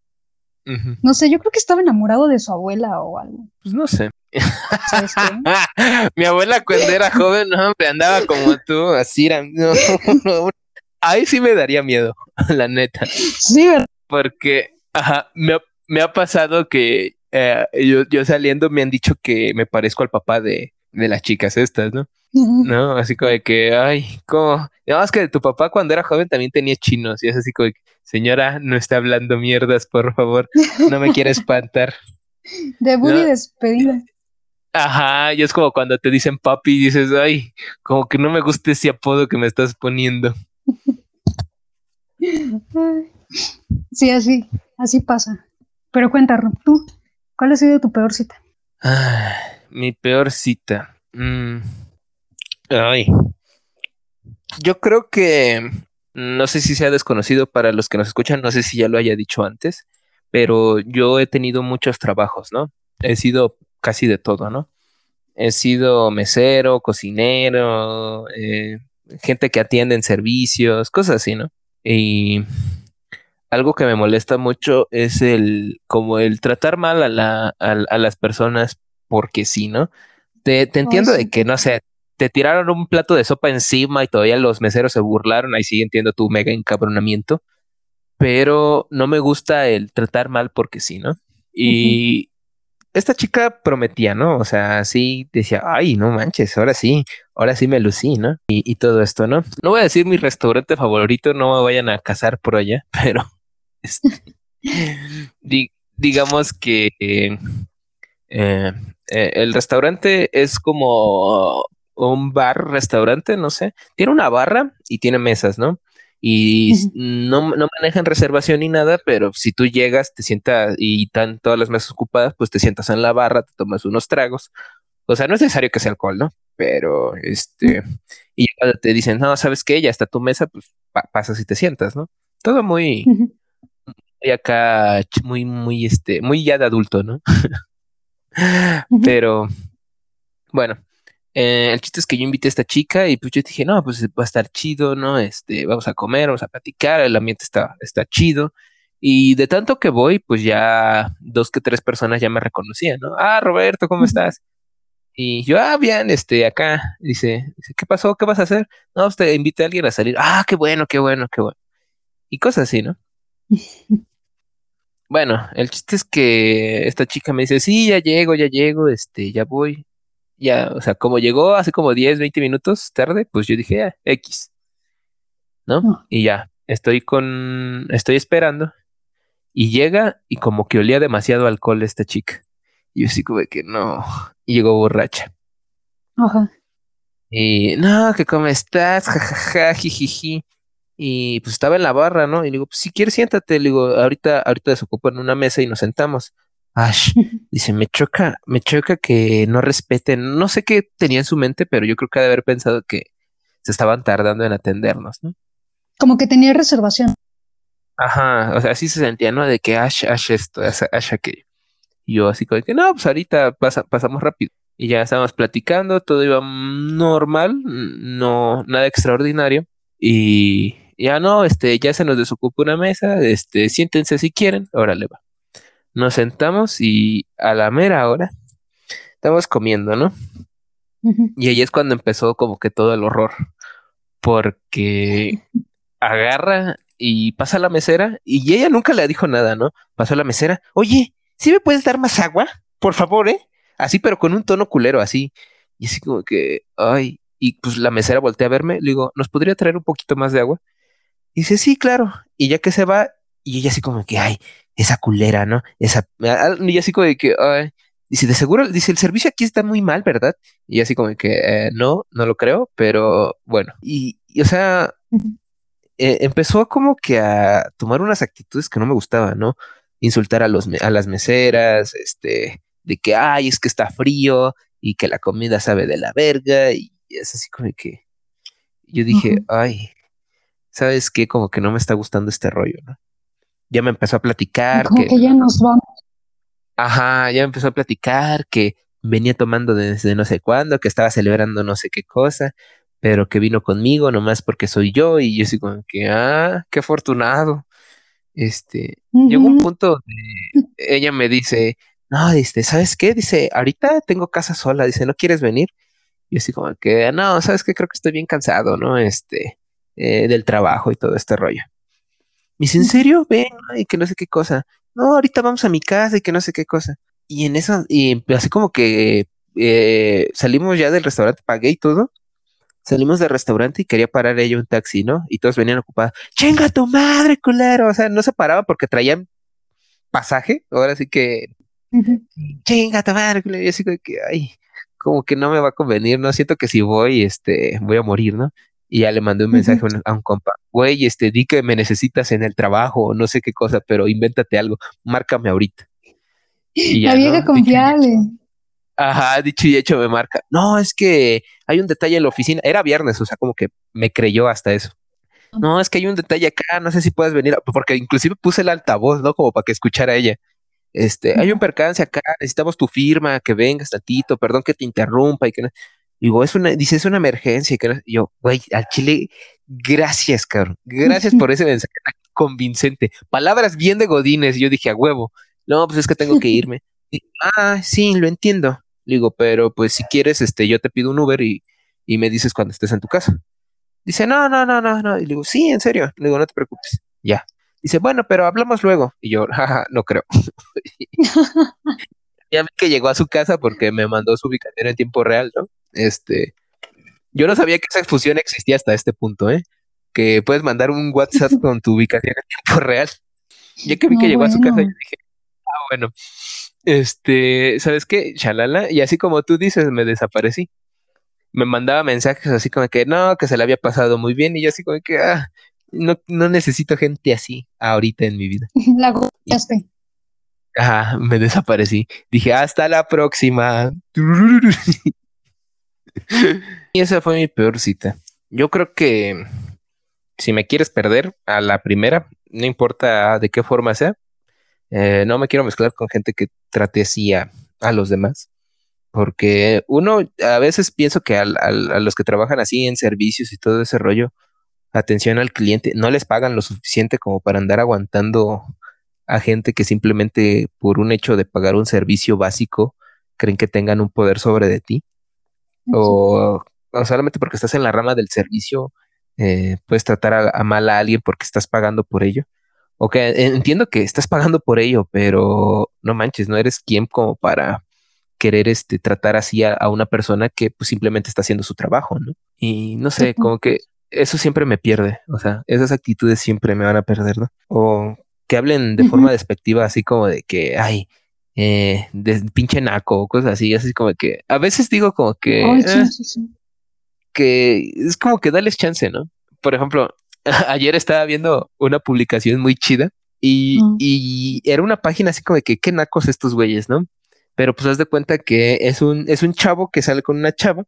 No sé, yo creo que estaba enamorado de su abuela o algo. Pues no sé. Mi abuela cuando era joven, no, hombre, andaba como tú, así, ahí sí me daría miedo, la neta. Sí, ¿verdad? Porque, ajá, me, ha pasado que eh, yo, yo saliendo me han dicho que me parezco al papá de, de las chicas estas, ¿no? ¿No? Así como de que, ay, ¿cómo? No, es que tu papá cuando era joven también tenía chinos y es así como de, señora, no está hablando mierdas, por favor, no me quiere espantar. Debut y despedida. Ajá, y es como cuando te dicen papi y dices, ay, como que no me gusta ese apodo que me estás poniendo. Sí, así, así pasa. Pero cuéntame, tú, ¿cuál ha sido tu peor cita? Ah, mi peor cita. Mm. Ay. Yo creo que no sé si sea desconocido para los que nos escuchan, no sé si ya lo haya dicho antes, pero yo he tenido muchos trabajos, ¿no? He sido casi de todo, ¿no? He sido mesero, cocinero, eh, gente que atiende en servicios, cosas así, ¿no? Y algo que me molesta mucho es el, como el tratar mal a, la, a, las personas porque sí, ¿no? Te, entiendo de que, no sé, te tiraron un plato de sopa encima y todavía los meseros se burlaron, ahí sí entiendo tu mega encabronamiento, pero no me gusta el tratar mal porque sí, ¿no? Y esta chica prometía, ¿no? O sea, sí decía, ay, no manches, ahora sí, ahora sí me lucí, ¿no? Y, todo esto, ¿no? No voy a decir mi restaurante favorito, no me vayan a casar por allá, pero este, digamos que eh, eh, el restaurante es como un bar, restaurante, no sé, tiene una barra y tiene mesas, ¿no? Y no, no, manejan reservación ni nada, pero si tú llegas, te sientas y están todas las mesas ocupadas, pues te sientas en la barra, te tomas unos tragos. O sea, no es necesario que sea alcohol, ¿no? Pero, este, y cuando te dicen, no, ¿sabes qué? Ya está tu mesa, pues pasas y te sientas, ¿no? Todo muy, muy acá, muy, muy, este, muy ya de adulto, ¿no? Pero, bueno, eh, el chiste es que yo invité a esta chica y pues yo dije, no, pues va a estar chido, ¿no? Este, vamos a comer, vamos a platicar, el ambiente está, está chido. Y de tanto que voy, pues ya dos que tres personas ya me reconocían, ¿no? Ah, Roberto, ¿cómo estás? Y yo, ah, bien, este, acá, dice, ¿qué pasó? ¿Qué vas a hacer? No, usted pues, invité a alguien a salir. Ah, qué bueno, qué bueno, qué bueno. Y cosas así, ¿no? bueno, el chiste es que esta chica me dice, sí, ya llego, ya llego, este, ya voy. Ya, o sea, como llegó hace como 10, 20 minutos tarde, pues yo dije, ah, X. ¿No? Ah. Y ya, estoy con, estoy esperando y llega y como que olía demasiado alcohol esta chica. Y yo así como que no. Y llegó borracha. Ajá. Y no, que cómo estás, jajaja, jijiji. Y pues estaba en la barra, ¿no? Y le digo, pues si quieres siéntate, le digo, ahorita, ahorita desocupo en una mesa y nos sentamos. Ash, dice, me choca, me choca que no respeten, no sé qué tenía en su mente, pero yo creo que ha de haber pensado que se estaban tardando en atendernos, ¿no? Como que tenía reservación. Ajá, o sea, así se sentía, ¿no? De que Ash, Ash esto, Ash aquello. Y yo así como que, no, pues ahorita pasamos rápido. Y ya estábamos platicando, todo iba normal, no, nada extraordinario. Y ya no, este, ya se nos desocupó una mesa, este, siéntense si quieren, órale va. Nos sentamos y a la mera hora estamos comiendo, ¿no? Y ahí es cuando empezó como que todo el horror, porque agarra y pasa a la mesera y ella nunca le dijo nada, ¿no? Pasó a la mesera, oye, ¿sí me puedes dar más agua? Por favor, ¿eh? Así, pero con un tono culero, así. Y así como que, ay, y pues la mesera voltea a verme, le digo, ¿nos podría traer un poquito más de agua? Y dice, sí, claro. Y ya que se va, y ella así como que, ay, esa culera, ¿no? Esa, ah, y así como que, ay, dice, de seguro, dice, el servicio aquí está muy mal, ¿verdad? Y así como que, eh, no, no lo creo, pero bueno. Y, y o sea, eh, empezó como que a tomar unas actitudes que no me gustaban, ¿no? Insultar a, los, a las meseras, este, de que, ay, es que está frío y que la comida sabe de la verga y es así como que yo dije, ay, ¿sabes qué? Como que no me está gustando este rollo, ¿no? Ya me empezó a platicar. Como que, ya nos vamos. Ajá, ya me empezó a platicar que venía tomando desde no sé cuándo, que estaba celebrando no sé qué cosa, pero que vino conmigo nomás porque soy yo y yo así como que, ah, qué afortunado. Este, llegó un punto donde ella me dice, no, dice, ¿sabes qué? Dice, ahorita tengo casa sola, dice, ¿no quieres venir? Y así como que, no, ¿sabes qué? Creo que estoy bien cansado, ¿no? Este, eh, del trabajo y todo este rollo. Me dice, ¿en serio? Ven, y que no sé qué cosa. No, ahorita vamos a mi casa y que no sé qué cosa. Y en eso, y así como que eh, salimos ya del restaurante, pagué y todo, Salimos del restaurante y quería parar ella un taxi, ¿no? Y todos venían ocupados. ¡Chinga tu madre, culero! O sea, no se paraba porque traían pasaje. Ahora sí que. ¡Chinga tu madre, culero! Y así que, ay, como que no me va a convenir, ¿no? Siento que si voy, este, voy a morir, ¿no? Y ya le mandé un mensaje a un compa, güey, este, di que me necesitas en el trabajo o no sé qué cosa, pero invéntate algo, márcame ahorita. Y ya, La vieja confiable. Ajá, dicho y hecho me marca. No, es que hay un detalle en la oficina. Era viernes, o sea, como que me creyó hasta eso. No, es que hay un detalle acá, no sé si puedes venir, porque inclusive puse el altavoz, ¿no? Como para que escuchara ella. Este, hay un percance acá, necesitamos tu firma, que vengas tantito, perdón que te interrumpa y que no. Digo, es una, dice, es una emergencia. Y yo, güey, al chile, gracias, cabrón. Gracias por ese mensaje convincente. Palabras bien de Godines. Y yo dije, a huevo. No, pues es que tengo que irme. ah, sí, lo entiendo. Le digo, pero pues si quieres, este, yo te pido un Uber y, me dices cuando estés en tu casa. Dice, no, no, no, no, no. Y le digo, sí, en serio. Le digo, no te preocupes. Ya. Dice, bueno, pero hablamos luego. Y yo, jaja, no creo. ya vi que llegó a su casa porque me mandó su ubicación en tiempo real, ¿no? Este, yo no sabía que esa fusión existía hasta este punto, ¿eh? Que puedes mandar un WhatsApp con tu ubicación en tiempo real. Ya que vi que llegó a su casa, yo dije, ah, bueno, este, ¿sabes qué? Chalala, y así como tú dices, me desaparecí. Me mandaba mensajes así como que no, que se le había pasado muy bien, y yo así como que, ah, no, no necesito gente así ahorita en mi vida. La gozaste. Ajá, me desaparecí. Dije, hasta la próxima. y esa fue mi peor cita. Yo creo que si me quieres perder a la primera, no importa de qué forma sea, eh, no me quiero mezclar con gente que trate así a, los demás, porque uno a veces pienso que a los que trabajan así en servicios y todo ese rollo, atención al cliente, no les pagan lo suficiente como para andar aguantando a gente que simplemente por un hecho de pagar un servicio básico creen que tengan un poder sobre de ti. O, solamente porque estás en la rama del servicio, eh, puedes tratar a, mal a alguien porque estás pagando por ello. Ok, entiendo que estás pagando por ello, pero no manches, no eres quien como para querer este, tratar así a, una persona que pues, simplemente está haciendo su trabajo, ¿no? Y no sé, como que eso siempre me pierde, o sea, esas actitudes siempre me van a perder, ¿no? O que hablen de forma despectiva, así como de que, ay, eh, de pinche naco, cosas así, así como que, a veces digo como que, eh, que es como que dales chance, ¿no? Por ejemplo, ayer estaba viendo una publicación muy chida y, y, era una página así como de que qué nacos estos güeyes, ¿no? Pero pues haz de cuenta que es un, es un chavo que sale con una chava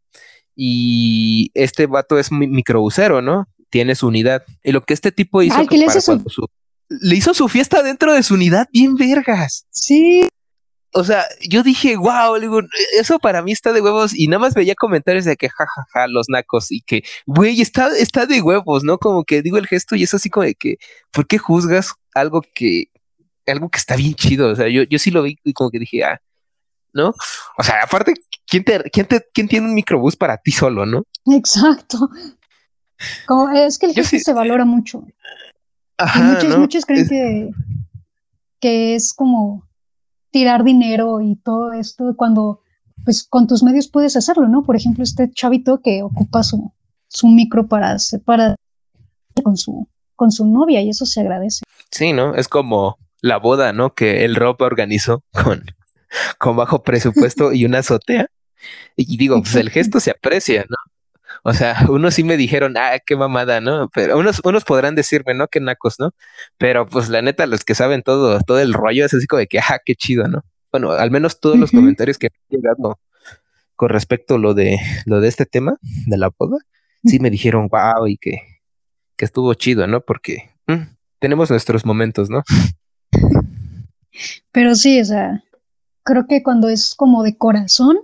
y este vato es microbusero, ¿no? Tiene su unidad. Y lo que este tipo hizo, le, hizo su... le hizo su fiesta dentro de su unidad bien vergas. Sí, o sea, yo dije, wow, digo, eso para mí está de huevos y nada más veía comentarios de que jajaja, ja, ja, los nacos y que, güey, está, está de huevos, ¿no? Como que digo el gesto y es así como de que, ¿por qué juzgas algo que, algo que está bien chido? O sea, yo, yo sí lo vi y como que dije, ah, ¿no? O sea, aparte, ¿quién te, quién te, quién tiene un microbús para ti solo, no? Exacto. Como, es que el gesto se valora mucho. Ajá, muchos, muchos creen que, que es como tirar dinero y todo esto cuando pues con tus medios puedes hacerlo, ¿no? Por ejemplo, este chavito que ocupa su, su micro para, para con su con su novia y eso se agradece. Sí, ¿no? Es como la boda, ¿no? Que el Rob organizó con, con bajo presupuesto y una azotea. Y digo, pues el gesto se aprecia, ¿no? O sea, unos sí me dijeron, ah, qué mamada, ¿no? Pero unos, unos podrán decirme, ¿no? Qué nacos, ¿no? Pero pues la neta, los que saben todo, todo el rollo es así como de que, ah, qué chido, ¿no? Bueno, al menos todos los comentarios que he llegado con respecto a lo de, lo de este tema, de la boda, sí me dijeron, wow, y que, que estuvo chido, ¿no? Porque mm, tenemos nuestros momentos, ¿no? Pero sí, o sea, creo que cuando es como de corazón,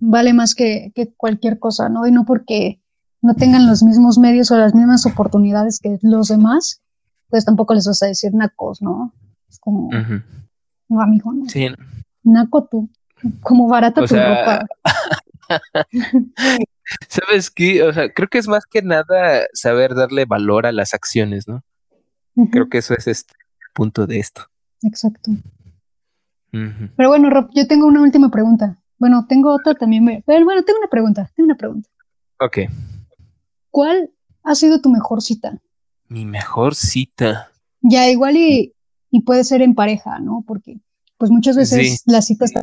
vale más que, cualquier cosa, ¿no? Y no porque no tengan los mismos medios o las mismas oportunidades que los demás, pues tampoco les vas a decir nacos, ¿no? Es como, no, amigo, ¿no? Sí. Naco tú, como barata tu ropa. ¿Sabes qué? O sea, creo que es más que nada saber darle valor a las acciones, ¿no? Creo que eso es este punto de esto. Exacto. Pero bueno, Rob, yo tengo una última pregunta. Bueno, tengo otra también. Pero bueno, tengo una pregunta. Tengo una pregunta. Ok. ¿Cuál ha sido tu mejor cita? Mi mejor cita. Ya, igual y, puede ser en pareja, ¿no? Porque pues muchas veces la cita está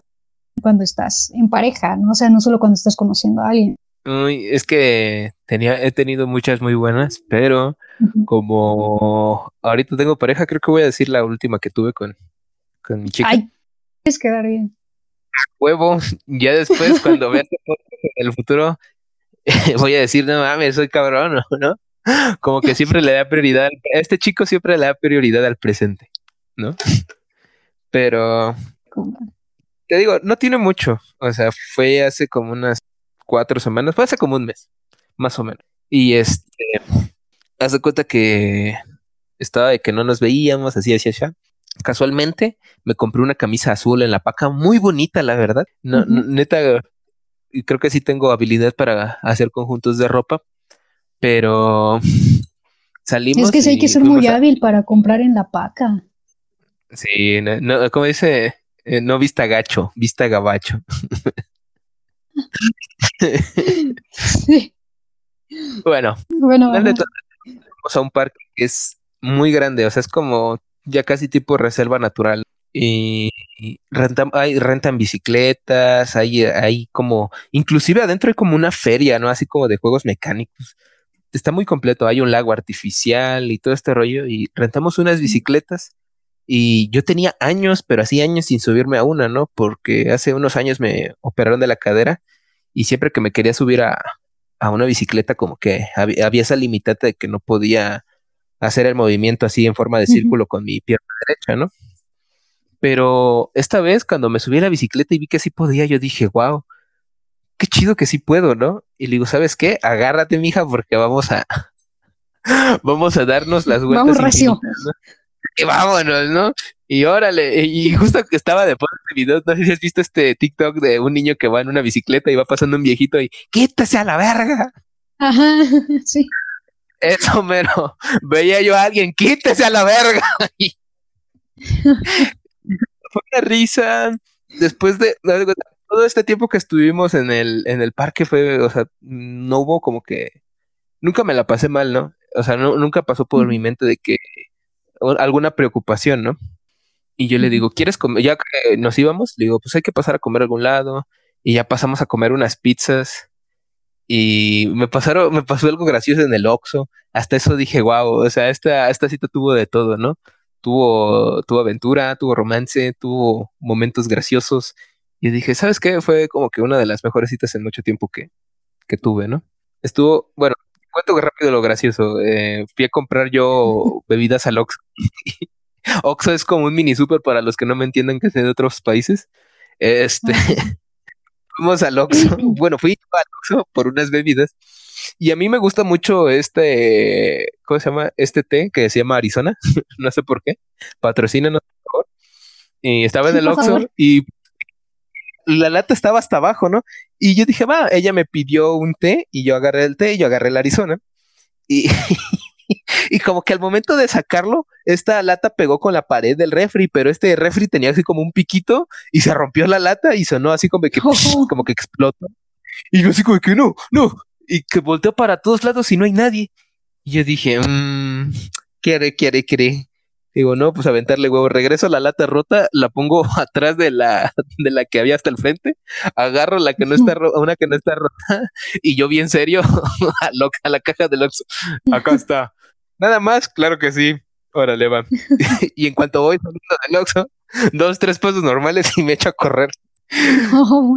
cuando estás en pareja, ¿no? O sea, no solo cuando estás conociendo a alguien. Uy, es que tenía, he tenido muchas muy buenas, pero como ahorita tengo pareja, creo que voy a decir la última que tuve con, con mi chica. Ay, es quedar bien huevo, ya después cuando vea en el futuro, voy a decir, no mames, soy cabrón, ¿no? Como que siempre le da prioridad, a este chico siempre le da prioridad al presente, ¿no? Pero, te digo, no tiene mucho, o sea, fue hace como unas cuatro semanas, fue hace como un mes, más o menos. Y este, hace cuenta que estaba de que no nos veíamos, así, así, así. Casualmente me compré una camisa azul en la paca, muy bonita, la verdad. No, neta, creo que sí tengo habilidad para hacer conjuntos de ropa, pero salimos. Es que sí hay que ser muy hábil para comprar en la paca. Sí, no, como dice, eh, no vista gacho, vista gabacho. Bueno, bueno, vamos a un parque que es muy grande, o sea, es como ya casi tipo reserva natural. Y rentan, hay, rentan bicicletas, hay, hay como, inclusive adentro hay como una feria, ¿no? Así como de juegos mecánicos. Está muy completo, hay un lago artificial y todo este rollo. Y rentamos unas bicicletas. Y yo tenía años, pero así años sin subirme a una, ¿no? Porque hace unos años me operaron de la cadera y siempre que me quería subir a, a una bicicleta, como que había, había esa limitante de que no podía hacer el movimiento así en forma de círculo con mi pierna derecha, ¿no? Pero esta vez cuando me subí a la bicicleta y vi que sí podía, yo dije, wow, qué chido que sí puedo, ¿no? Y le digo, ¿sabes qué? Agárrate, mija, porque vamos a vamos a darnos las vueltas. Vamos recio. Y vámonos, ¿no? Y órale, y justo que estaba de este video, no sé si has visto este TikTok de un niño que va en una bicicleta y va pasando un viejito y quítese a la verga. Ajá, sí. Eso, mero. Veía yo a alguien, quítese a la verga. Fue una risa. Después de todo este tiempo que estuvimos en el, en el parque fue, o sea, no hubo como que, nunca me la pasé mal, ¿no? O sea, nunca pasó por mi mente de que alguna preocupación, ¿no? Y yo le digo, ¿quieres comer? Ya que nos íbamos, le digo, pues hay que pasar a comer a algún lado. Y ya pasamos a comer unas pizzas. Y me pasaron, me pasó algo gracioso en el Oxxo. Hasta eso dije, wow, o sea, esta, esta cita tuvo de todo, ¿no? Tuvo, tuvo aventura, tuvo romance, tuvo momentos graciosos. Y dije, ¿sabes qué? Fue como que una de las mejores citas en mucho tiempo que, que tuve, ¿no? Estuvo, bueno, cuento rápido lo gracioso. Eh, fui a comprar yo bebidas al Oxxo. Oxxo es como un mini super para los que no me entiendan que sea de otros países. Este, fuimos al Oxxo. Bueno, fui al Oxxo por unas bebidas. Y a mí me gusta mucho este, ¿cómo se llama? Este té que se llama Arizona. no sé por qué. Patrocínanos, por favor. Y estaba en el Oxxo y la lata estaba hasta abajo, ¿no? Y yo dije, va, ella me pidió un té y yo agarré el té y yo agarré el Arizona. Y, y como que al momento de sacarlo, esta lata pegó con la pared del refri, pero este refri tenía así como un piquito y se rompió la lata y sonó así como que, como que explotó. Y yo así como que no, no. Y que volteó para todos lados y no hay nadie. Y yo dije, mmm, quiere, quiere, quiere. Digo, no, pues aventarle huevo. Regreso a la lata rota, la pongo atrás de la, de la que había hasta el frente, agarro la que no está rota, una que no está rota, y yo bien serio a, a la caja del Oxxo. Acá está. Nada más, claro que sí. Órale, va. y en cuanto voy saliendo del Oxxo, dos, tres pasos normales y me echo a correr. Oh,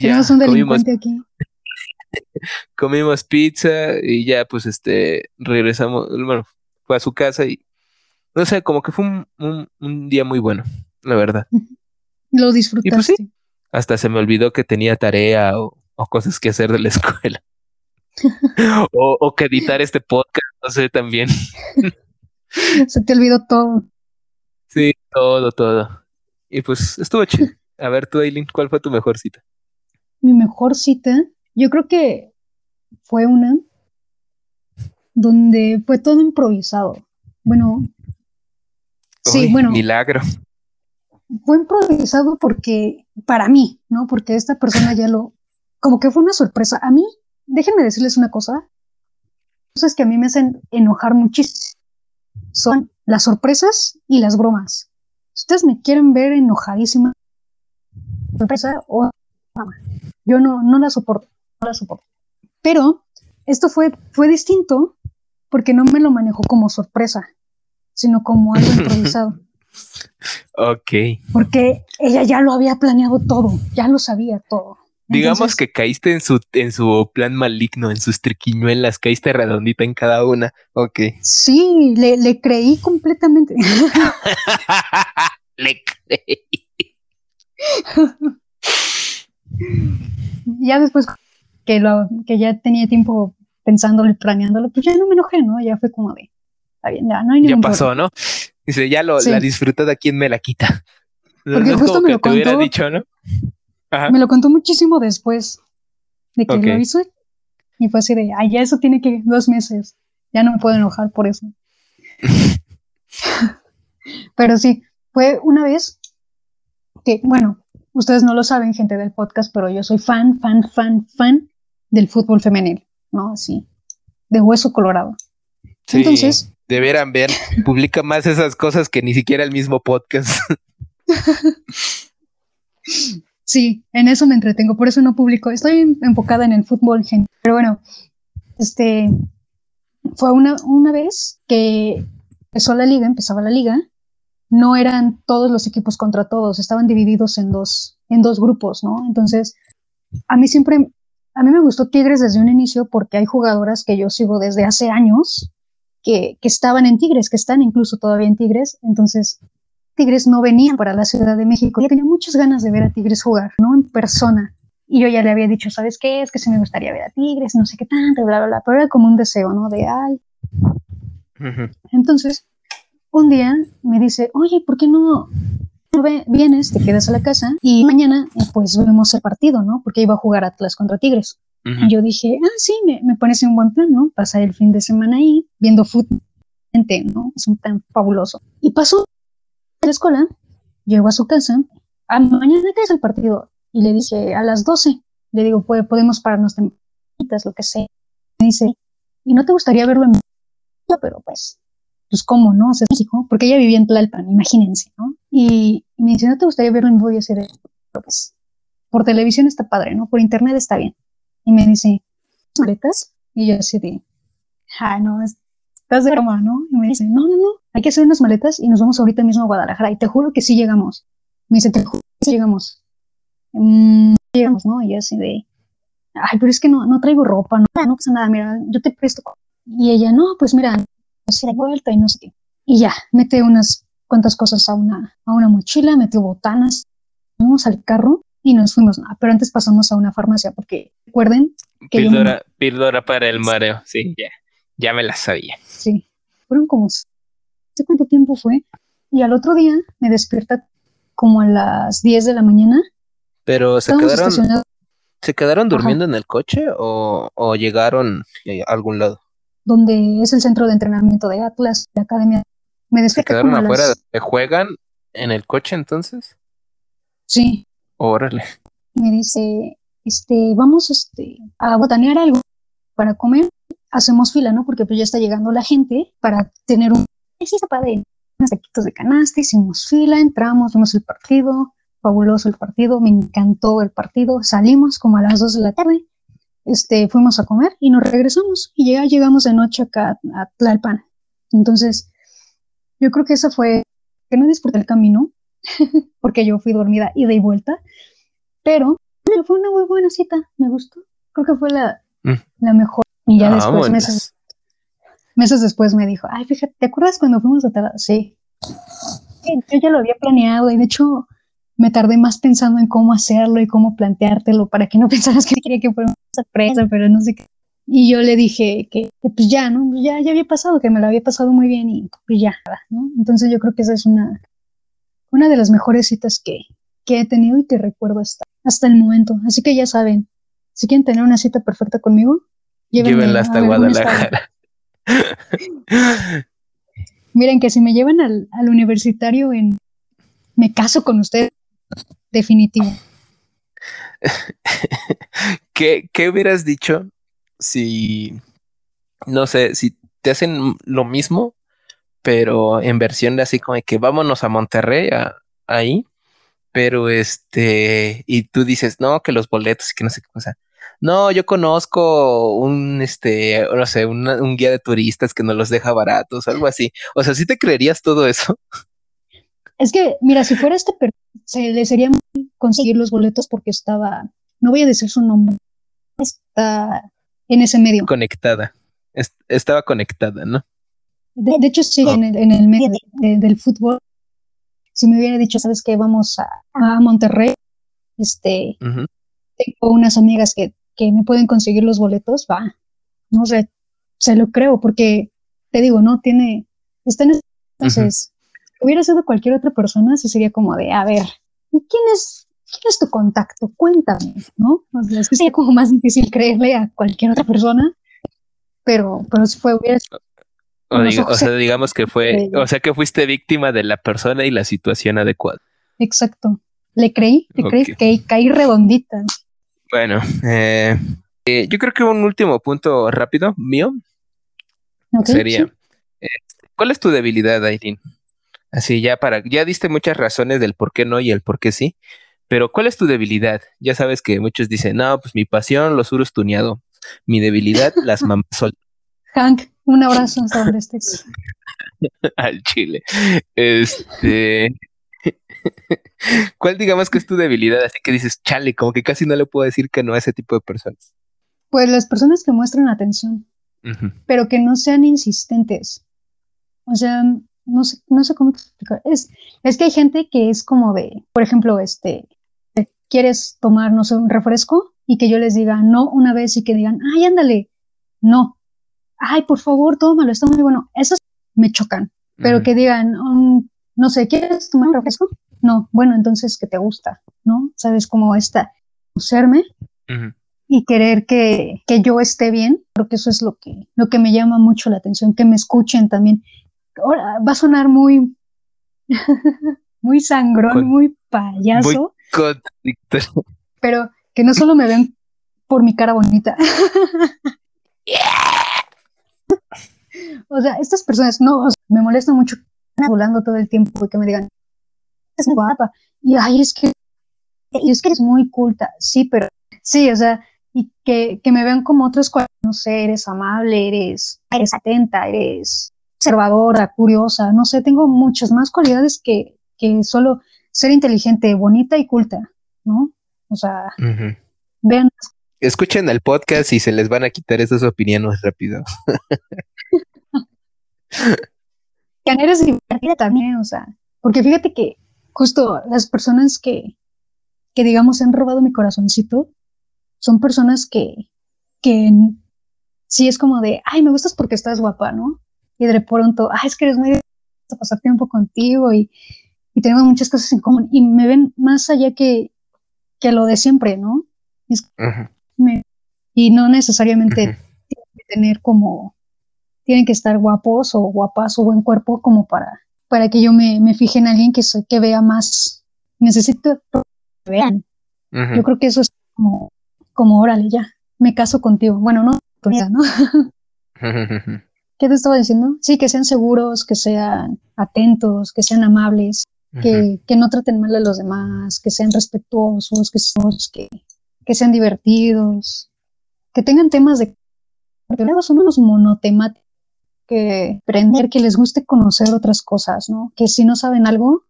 Tenemos un delincuente aquí. Comimos pizza y ya, pues, este, regresamos, bueno, fue a su casa y no sé, como que fue un, un, día muy bueno, la verdad. Lo pues disfrutaste. hasta se me olvidó que tenía tarea o, cosas que hacer de la escuela. o, o, que editar este podcast, no sé, también. se te olvidó todo. Sí, todo, todo. Y pues estuvo chido. A ver, tú, Aileen, ¿cuál fue tu mejor cita? Mi mejor cita, yo creo que fue una donde fue todo improvisado. Bueno, Sí, bueno. Milagro. Fue improvisado porque, para mí, ¿no? Porque esta persona ya lo, como que fue una sorpresa. A mí, déjenme decirles una cosa, cosas que a mí me hacen enojar muchísimo son las sorpresas y las bromas. Si ustedes me quieren ver enojadísima, sorpresa o yo no, no la soporto, no la soporto. Pero esto fue, fue distinto porque no me lo manejó como sorpresa sino como algo improvisado. ok. Porque ella ya lo había planeado todo, ya lo sabía todo. Digamos que caíste en su, en su plan maligno, en sus triquiñuelas, caíste redondita en cada una. Ok. Sí, le, creí completamente. le creí. ya después que, lo, que ya tenía tiempo pensándolo y planeándolo, pues ya no me enojé, ¿no? Ya fue como de, ya, no hay Ya pasó, ¿no? Dice, ya lo, la disfruté de quién me la quita. Porque justo me lo contó. dicho, ¿no? Me lo contó muchísimo después de que lo hizo. Y fue así de, ay, ya eso tiene que dos meses. Ya no me puedo enojar por eso. pero sí, fue una vez que, bueno, ustedes no lo saben, gente del podcast, pero yo soy fan, fan, fan, fan del fútbol femenil, ¿no? Así, de hueso colorado. Entonces, deberán ver, publica más esas cosas que ni siquiera el mismo podcast. Sí, en eso me entretengo, por eso no publico. Estoy enfocada en el fútbol, gente. Pero bueno, este fue una, una vez que empezó la liga, empezaba la liga, no eran todos los equipos contra todos, estaban divididos en dos, en dos grupos, ¿no? Entonces, a mí siempre, a mí me gustó Tigres desde un inicio porque hay jugadoras que yo sigo desde hace años que, estaban en Tigres, que están incluso todavía en Tigres. Entonces, Tigres no venían para la Ciudad de México. Yo tenía muchas ganas de ver a Tigres jugar, ¿no? En persona. Y yo ya le había dicho, ¿sabes qué? Es que sí me gustaría ver a Tigres, no sé qué tanto, bla, bla, bla. Pero era como un deseo, ¿no? De, ay. Entonces, un día me dice, oye, ¿por qué no vienes, te quedas a la casa y mañana pues vemos el partido, ¿no? Porque iba a jugar Atlas contra Tigres. Y yo dije, ah, sí, me, me, parece un buen plan, ¿no? Pasar el fin de semana ahí viendo fútbol, ¿no? Es un plan fabuloso. Y pasó la escuela, llegó a su casa, a mañana qué es el partido. Y le dije, a las 12. Le digo, podemos pararnos tempranitas, lo que sea. Me dice, ¿y no te gustaría verlo en Pero pues, pues cómo, ¿no? O sea, porque ella vivía en Tlalpan, imagínense, ¿no? Y, me dice, ¿no te gustaría verlo en vivo? Y así de, pues, por televisión está padre, ¿no? Por internet está bien. Y me dice, ¿maletas? Y yo así de, ah, no, estás de broma, ¿no? Y me dice, no, no, no, hay que hacer unas maletas y nos vamos ahorita mismo a Guadalajara. Y te juro que sí llegamos. Me dice, te juro que sí llegamos. Mm, llegamos, ¿no? Y yo así de, ay, pero es que no, no traigo ropa, no, no pasa nada, mira, yo te presto. Y ella, no, pues mira, se de vuelta y no sé qué. Y ya, mete unas cuantas cosas a una, a una mochila, metió botanas, fuimos al carro y nos fuimos. pero antes pasamos a una farmacia porque recuerden que. Píldora, para el mareo, sí, ya, ya me la sabía. Sí, fueron como. No sé cuánto tiempo fue. Y al otro día me despierta como a las 10 de la mañana. Pero se quedaron. ¿Se quedaron durmiendo en el coche o, o llegaron a algún lado? donde es el centro de entrenamiento de Atlas, de Academia. Me ¿Se quedaron afuera? ¿Juegan en el coche entonces? Sí. Órale. Me dice, este, vamos este, a botanear algo para comer. Hacemos fila, ¿no? Porque pues ya está llegando la gente para tener un... Padre. Unos taquitos de canasta, hicimos fila, entramos, vimos el partido, fabuloso el partido, me encantó el partido, salimos como a las 2 de la tarde, este, fuimos a comer y nos regresamos y ya llegamos de noche acá a Tlalpan. Entonces, yo creo que eso fue, que no disfruté el camino, porque yo fui dormida ida y vuelta, pero fue una muy buena cita, me gustó. Creo que fue la, mm. la mejor. Y ya después, meses, meses después me dijo, ay, fíjate, ¿te acuerdas cuando fuimos a Tlalpan? Sí. Yo ya lo había planeado y de hecho me tardé más pensando en cómo hacerlo y cómo planteártelo para que no pensaras que quería que fuera una sorpresa, pero no sé qué. Y yo le dije que, pues ya, ¿no? Ya, ya había pasado, que me lo había pasado muy bien y pues ya, ¿no? Entonces yo creo que esa es una, una de las mejores citas que, que he tenido y que recuerdo hasta, hasta el momento. Así que ya saben, si quieren tener una cita perfecta conmigo, llévenla hasta Guadalajara. Miren que si me llevan al, al universitario en me caso con usted definitivo. ¿Qué, ¿Qué hubieras dicho si, no sé, si te hacen lo mismo, pero en versión de así como de que vámonos a Monterrey, ahí, pero este, y tú dices, no, que los boletos y que no sé qué cosa. No, yo conozco un, este, no sé, un guía de turistas que nos los deja baratos, algo así. O sea, ¿sí te creerías todo eso? Es que, mira, si fuera este, se le sería muy conseguir los boletos porque estaba, no voy a decir su nombre, está en ese medio. Conectada, estaba conectada, ¿no? De, hecho, sí, en, el, en el medio del fútbol. Si me hubiera dicho, ¿sabes qué? Vamos a, Monterrey, este, tengo unas amigas que, que me pueden conseguir los boletos, va, no sé, se lo creo, porque te digo, no tiene, está en entonces, hubiera sido cualquier otra persona, sí sería como de, a ver, ¿quién es, quién es tu contacto? Cuéntame, ¿no? O sea, es que sería como más difícil creerle a cualquier otra persona, pero, pero si fue, hubiera o, sea, digamos que fue, o sea, que fuiste víctima de la persona y la situación adecuada. Exacto. Le creí, le creí que caí redondita. Bueno, eh, eh, yo creo que un último punto rápido mío sería, eh, ¿cuál es tu debilidad, Aileen? Así ya para, ya diste muchas razones del por qué no y el por qué sí, pero ¿cuál es tu debilidad? Ya sabes que muchos dicen, no, pues mi pasión, los uros tuneado, mi debilidad, las mamás Hank, un abrazo hasta donde estés. Al chile. Este. ¿Cuál digamos que es tu debilidad? Así que dices, chale, como que casi no le puedo decir que no a ese tipo de personas. Pues las personas que muestran atención, pero que no sean insistentes. O sea, no sé, no sé cómo explicar. Es, es que hay gente que es como de, por ejemplo, este, quieres tomar, no sé, un refresco y que yo les diga no una vez y que digan, ay, ándale, no, ay, por favor, tómalo, está muy bueno. Esos me chocan. pero que digan, um, no sé, ¿quieres tomar refresco? No, bueno, entonces que te gusta, ¿no? ¿Sabes cómo está? Conocerme y querer que, que, yo esté bien, creo que eso es lo que, lo que me llama mucho la atención, que me escuchen también. Ahora, va a sonar muy, muy sangrón, muy payaso. pero que no solo me ven por mi cara bonita. o sea, estas personas no, me molesta mucho hablando todo el tiempo y que me digan, es guapa, y ay, es que, es que eres muy culta, sí, pero sí, o sea, y que, que me vean como otros, no sé, eres amable, eres, eres atenta, eres observadora, curiosa, no sé, tengo muchas más cualidades que, que solo ser inteligente, bonita y culta, ¿no? O sea, vean. Escuchen el podcast y se les van a quitar esas opiniones rápido. que eres divertida también, o sea, porque fíjate que justo las personas que, que digamos han robado mi corazoncito son personas que, que sí es como de, ay, me gustas porque estás guapa, ¿no? Y de pronto, ay, es que eres muy de pasar tiempo contigo y, y tenemos muchas cosas en común y me ven más allá que, que lo de siempre, ¿no? y no necesariamente tienen que tener como, tienen que estar guapos o guapas o buen cuerpo como para, para que yo me, me fije en alguien que, que vea más. Necesito que vean. Yo creo que eso es como, como, órale, ya, me caso contigo. Bueno, no, ¿no? ¿Qué te estaba diciendo? Sí, que sean seguros, que sean atentos, que sean amables, que, que, no traten mal a los demás, que sean respetuosos, que, que, que sean divertidos, que tengan temas de... Porque luego son unos monotemáticos que aprender, que les guste conocer otras cosas, ¿no? Que si no saben algo,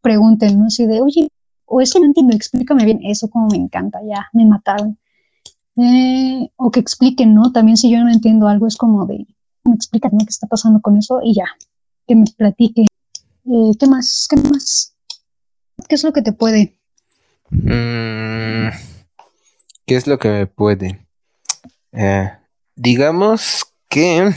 pregunten, ¿no? Así de, oye, o es que no entiendo, explícame bien eso, como me encanta, ya, me mataron. Eh, o que expliquen, ¿no? También si yo no entiendo algo, es como de, me explican qué está pasando con eso y ya, que me platique. Eh, ¿Qué más? ¿Qué más? ¿Qué es lo que te puede? Mm, ¿Qué es lo que me puede? Eh, digamos que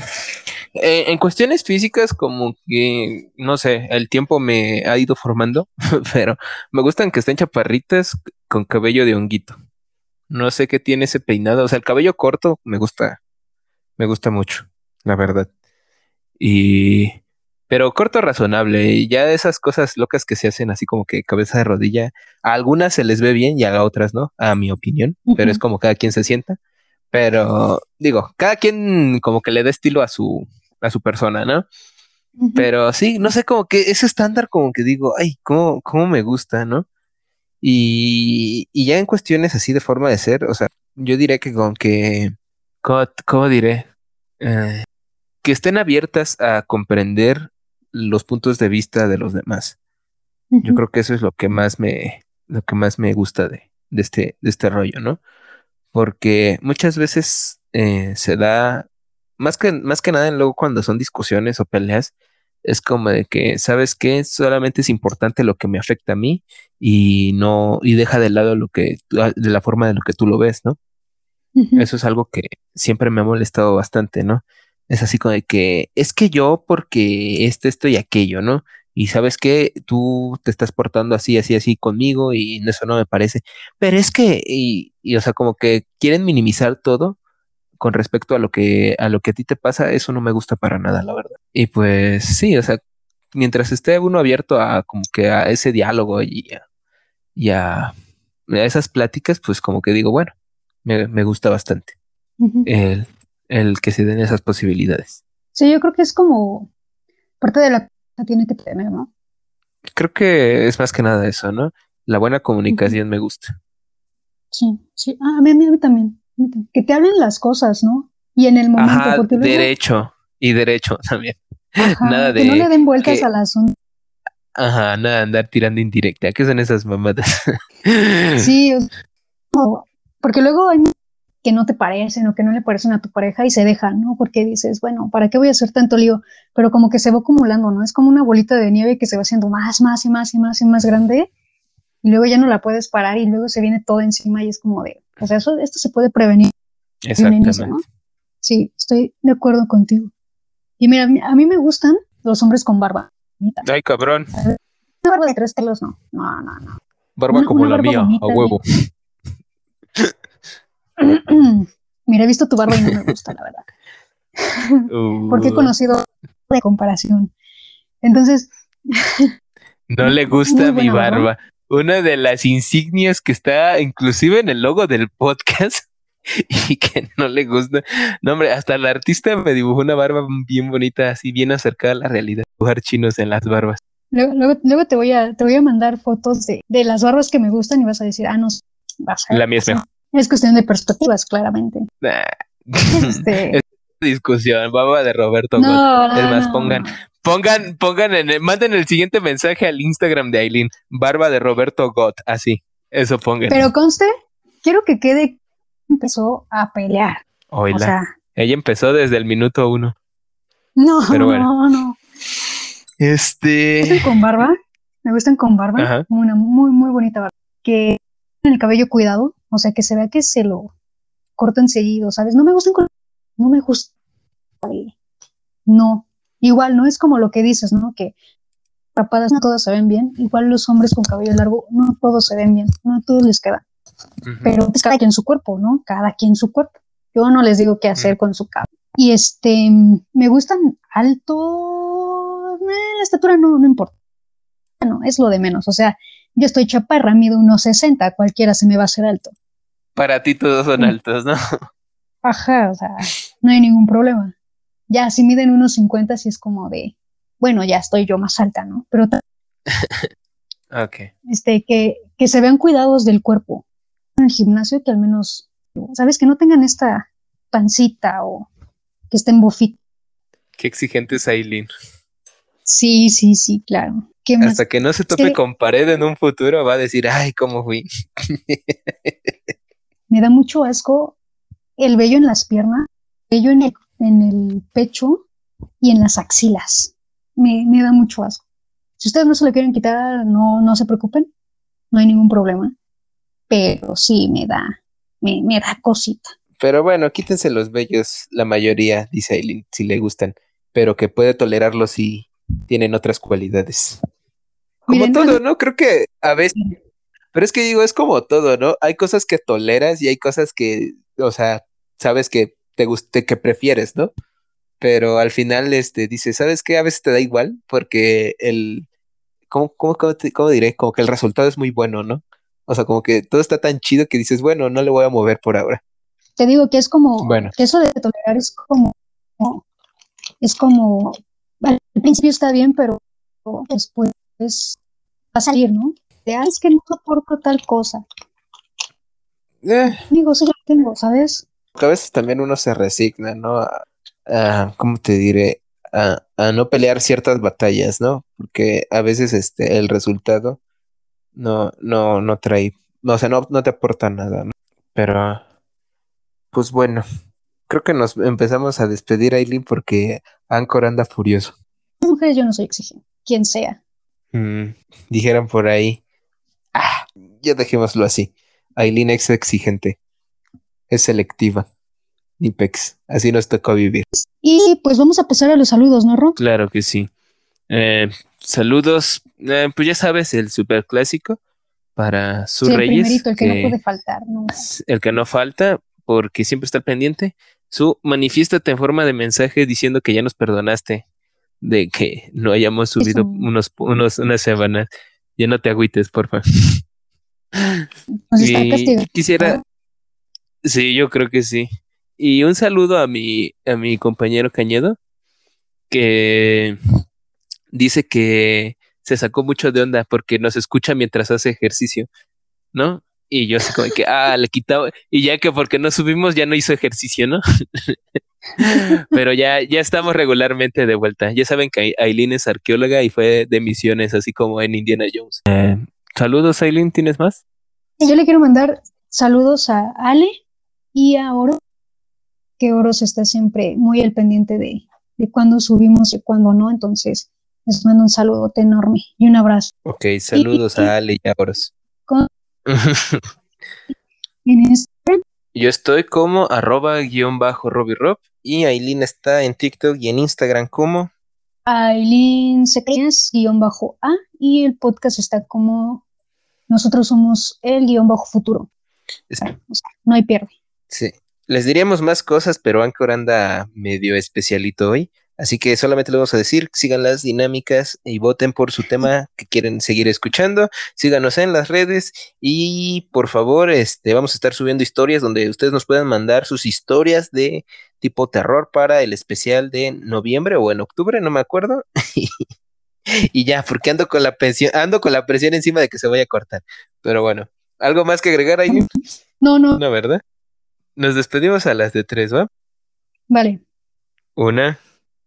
eh, en cuestiones físicas, como que, no sé, el tiempo me ha ido formando, pero me gustan que estén chaparritas con cabello de honguito. No sé qué tiene ese peinado, o sea, el cabello corto me gusta, me gusta mucho, la verdad. Y, pero corto razonable, y ya esas cosas locas que se hacen así como que cabeza de rodilla, a algunas se les ve bien y a otras no, a mi opinión, pero es como cada quien se sienta. Pero digo, cada quien como que le da estilo a su, a su persona, ¿no? Pero sí, no sé, como que ese estándar como que digo, ay, cómo, cómo me gusta, ¿no? Y, y ya en cuestiones así de forma de ser, o sea, yo diré que con que, ¿cómo, diré? Eh, que estén abiertas a comprender los puntos de vista de los demás. Yo creo que eso es lo que más me, lo que más me gusta de, de este, de este rollo, ¿no? Porque muchas veces eh, se da más que, más que nada luego cuando son discusiones o peleas, es como de que, ¿sabes qué? Solamente es importante lo que me afecta a mí y no, y deja de lado lo que, ah, de la forma de lo que tú lo ves, ¿no? Eso es algo que siempre me ha molestado bastante, ¿no? Es así como de que, es que yo porque esto, esto y aquello, ¿no? Y sabes que tú te estás portando así, así, así conmigo y eso no me parece. Pero es que, y, y o sea, como que quieren minimizar todo con respecto a lo que a lo que a ti te pasa, eso no me gusta para nada, la verdad. Y pues sí, o sea, mientras esté uno abierto a como que a ese diálogo y a, y a, esas pláticas, pues como que digo, bueno, me, gusta bastante el, el, que se den esas posibilidades. Sí, yo creo que es como parte de la que tiene que tener, ¿no? Creo que es más que nada eso, ¿no? La buena comunicación me gusta. Sí, sí, ah, a, mí, a mí también que te hablen las cosas, ¿no? Y en el momento. Ajá, derecho y derecho también. nada de. Que no le den vueltas al asunto. Ajá, nada andar tirando indirecta. ¿Qué son esas mamadas? sí, porque luego hay que no te parecen o que no le parecen a tu pareja y se dejan, ¿no? Porque dices, bueno, ¿para qué voy a hacer tanto lío? Pero como que se va acumulando, ¿no? Es como una bolita de nieve que se va haciendo más, más y más y más y más grande y luego ya no la puedes parar y luego se viene todo encima y es como de, o sea, eso, esto se puede prevenir. Exactamente. ¿no? Sí, estoy de acuerdo contigo. Y mira, a mí me gustan los hombres con barba. Ay, cabrón. Una barba de tres pelos, no. No, no, no. Barba Una- como una la barba mía, bonita a huevo. Mira, he visto tu barba y no me gusta, la verdad. Porque he Uh, conocido de comparación. Entonces, No le gusta mi barba. barba. Una de las insignias que está inclusive en el logo del podcast y que no le gusta. No, hombre, hasta el artista me dibujó una barba bien bonita, así bien acercada a la realidad. Dibujar chinos en las barbas. luego, luego, luego te, voy a, te voy a mandar fotos de, de las barbas que me gustan y vas a decir, ah, no, vas a La mía es mejor. Es cuestión de perspectivas, claramente. Nah. Este, Discusión, barba de Roberto no, Es más, no. pongan, pongan, pongan en el, manden el siguiente mensaje al Instagram de Aileen, barba de Roberto God, así, eso pongan. Pero conste, quiero que quede que empezó a pelear. Oíla. O sea, Ella empezó desde el minuto uno. no, Pero bueno. no, no. ¿Me Este. gustan con barba? Me gustan con barba. Ajá. Una muy, muy bonita barba. Que en el cabello cuidado, o sea, que se vea que se lo cortan seguido, ¿sabes? No me gustan con... No me gusta. No. Igual, no es como lo que dices, ¿no? Que rapadas no todas se ven bien. Igual los hombres con cabello largo, no todos se ven bien. No a todos les queda. Pero pues cada quien su cuerpo, ¿no? Cada quien su cuerpo. Yo no les digo qué hacer con su cabello. Y este, me gustan alto, eh, la estatura no, no importa. No, es lo de menos. O sea, yo estoy chaparra, mido unos 60, cualquiera se me va a hacer alto. Para ti todos son Mm. altos, ¿no? Ajá, o sea, no hay ningún problema. Ya, si miden unos 50, sí es como de, bueno, ya estoy yo más alta, ¿no? Pero este, que, que se vean cuidados del cuerpo. En el gimnasio, que al menos, ¿sabes? Que no tengan esta pancita o que estén bofita. Qué exigente es Aileen. Sí, sí, sí, claro. Hasta que no se tope que- con pared en un futuro va a decir, ay, ¿cómo fui? Me da mucho asco el vello en las piernas, el vello en el, en el pecho y en las axilas. Me, me da mucho asco. Si ustedes no se lo quieren quitar, no, no se preocupen, no hay ningún problema. Pero sí me da, me, me da cosita. Pero bueno, quítense los bellos, la mayoría, dice Aileen, si le gustan, pero que puede tolerarlos si tienen otras cualidades. Como Miren, todo, ¿no? Creo que a veces, pero es que digo, es como todo, ¿no? Hay cosas que toleras y hay cosas que, o sea, sabes que te guste, que prefieres, ¿no? Pero al final, este, dices, ¿sabes qué? A veces te da igual porque el, ¿cómo, cómo, cómo, te- cómo diré? Como que el resultado es muy bueno, ¿no? O sea, como que todo está tan chido que dices, bueno, no le voy a mover por ahora. te digo que es como, Bueno. que eso de tolerar es como, es como, al principio está bien, pero después va a salir, ¿no? De, "Ay, es que no soporto tal cosa. Eh, Amigo, sí lo tengo, ¿sabes? a veces también uno se resigna, ¿no? A, a- ¿cómo te diré? A, a no pelear ciertas batallas, ¿no? Porque a veces este, el resultado no, no, no trae, no, o sea, no, no te aporta nada, ¿no? Pero, pues bueno, creo que nos empezamos a despedir, Aileen, porque Anchor anda furioso. Mujeres yo no soy exigente, quien sea. Mm, dijeran por ahí, ah, ya dejémoslo así. Aileen es exigente, es selectiva, ni pex, así nos tocó vivir. Y pues vamos a pasar a los saludos, ¿no, Ron? Claro que sí. Eh, saludos, eh, pues ya sabes, el super clásico para sus Sí, el reyes, primerito, el que, que no puede faltar, el que no falta, porque siempre está pendiente. Su manifiéstate en forma de mensaje diciendo que ya nos perdonaste de que no hayamos subido unos, unos, unas semanas. Ya no te agüites, porfa. Nos está Y castigando. quisiera, sí, yo creo que sí. Y un saludo a mi, a mi compañero Cañedo, que dice que se sacó mucho de onda porque nos escucha mientras hace ejercicio, ¿no? Y yo así como que, ah, le quitaba, y ya que porque no subimos ya no hizo ejercicio, ¿no? Pero ya, ya estamos regularmente de vuelta. Ya saben que Aileen es arqueóloga y fue de misiones, así como en Indiana Jones. Eh, saludos, Aileen, ¿tienes más? Yo le quiero mandar saludos a Ale y a Oro, que Oro se está siempre muy al pendiente de, de cuándo subimos y cuándo no. Entonces, les mando un saludote enorme y un abrazo. Ok, saludos a Ale y a Oros. Con- En Instagram, Yo estoy como arroba guion bajo Rob y Aileen está en TikTok y en Instagram como Aileen Sequeñas, guion bajo A, y el podcast está como nosotros somos el guion bajo futuro. no hay pierde. Sí. Les diríamos más cosas, pero Anchor anda medio especialito hoy. Así que solamente les vamos a decir, sigan las dinámicas y voten por su tema que quieren seguir escuchando. Síganos en las redes y por favor, este, vamos a estar subiendo historias donde ustedes nos puedan mandar sus historias de tipo terror para el especial de noviembre o en octubre, no me acuerdo. y ya, porque ando con la presión, ando con la presión encima de que se vaya a cortar. Pero bueno, ¿algo más que agregar ahí? No, no. No, ¿verdad? Nos despedimos a las de tres, ¿va? Vale. Una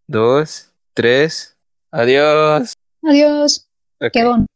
dos, tres. Adiós. Adiós. Qué bon.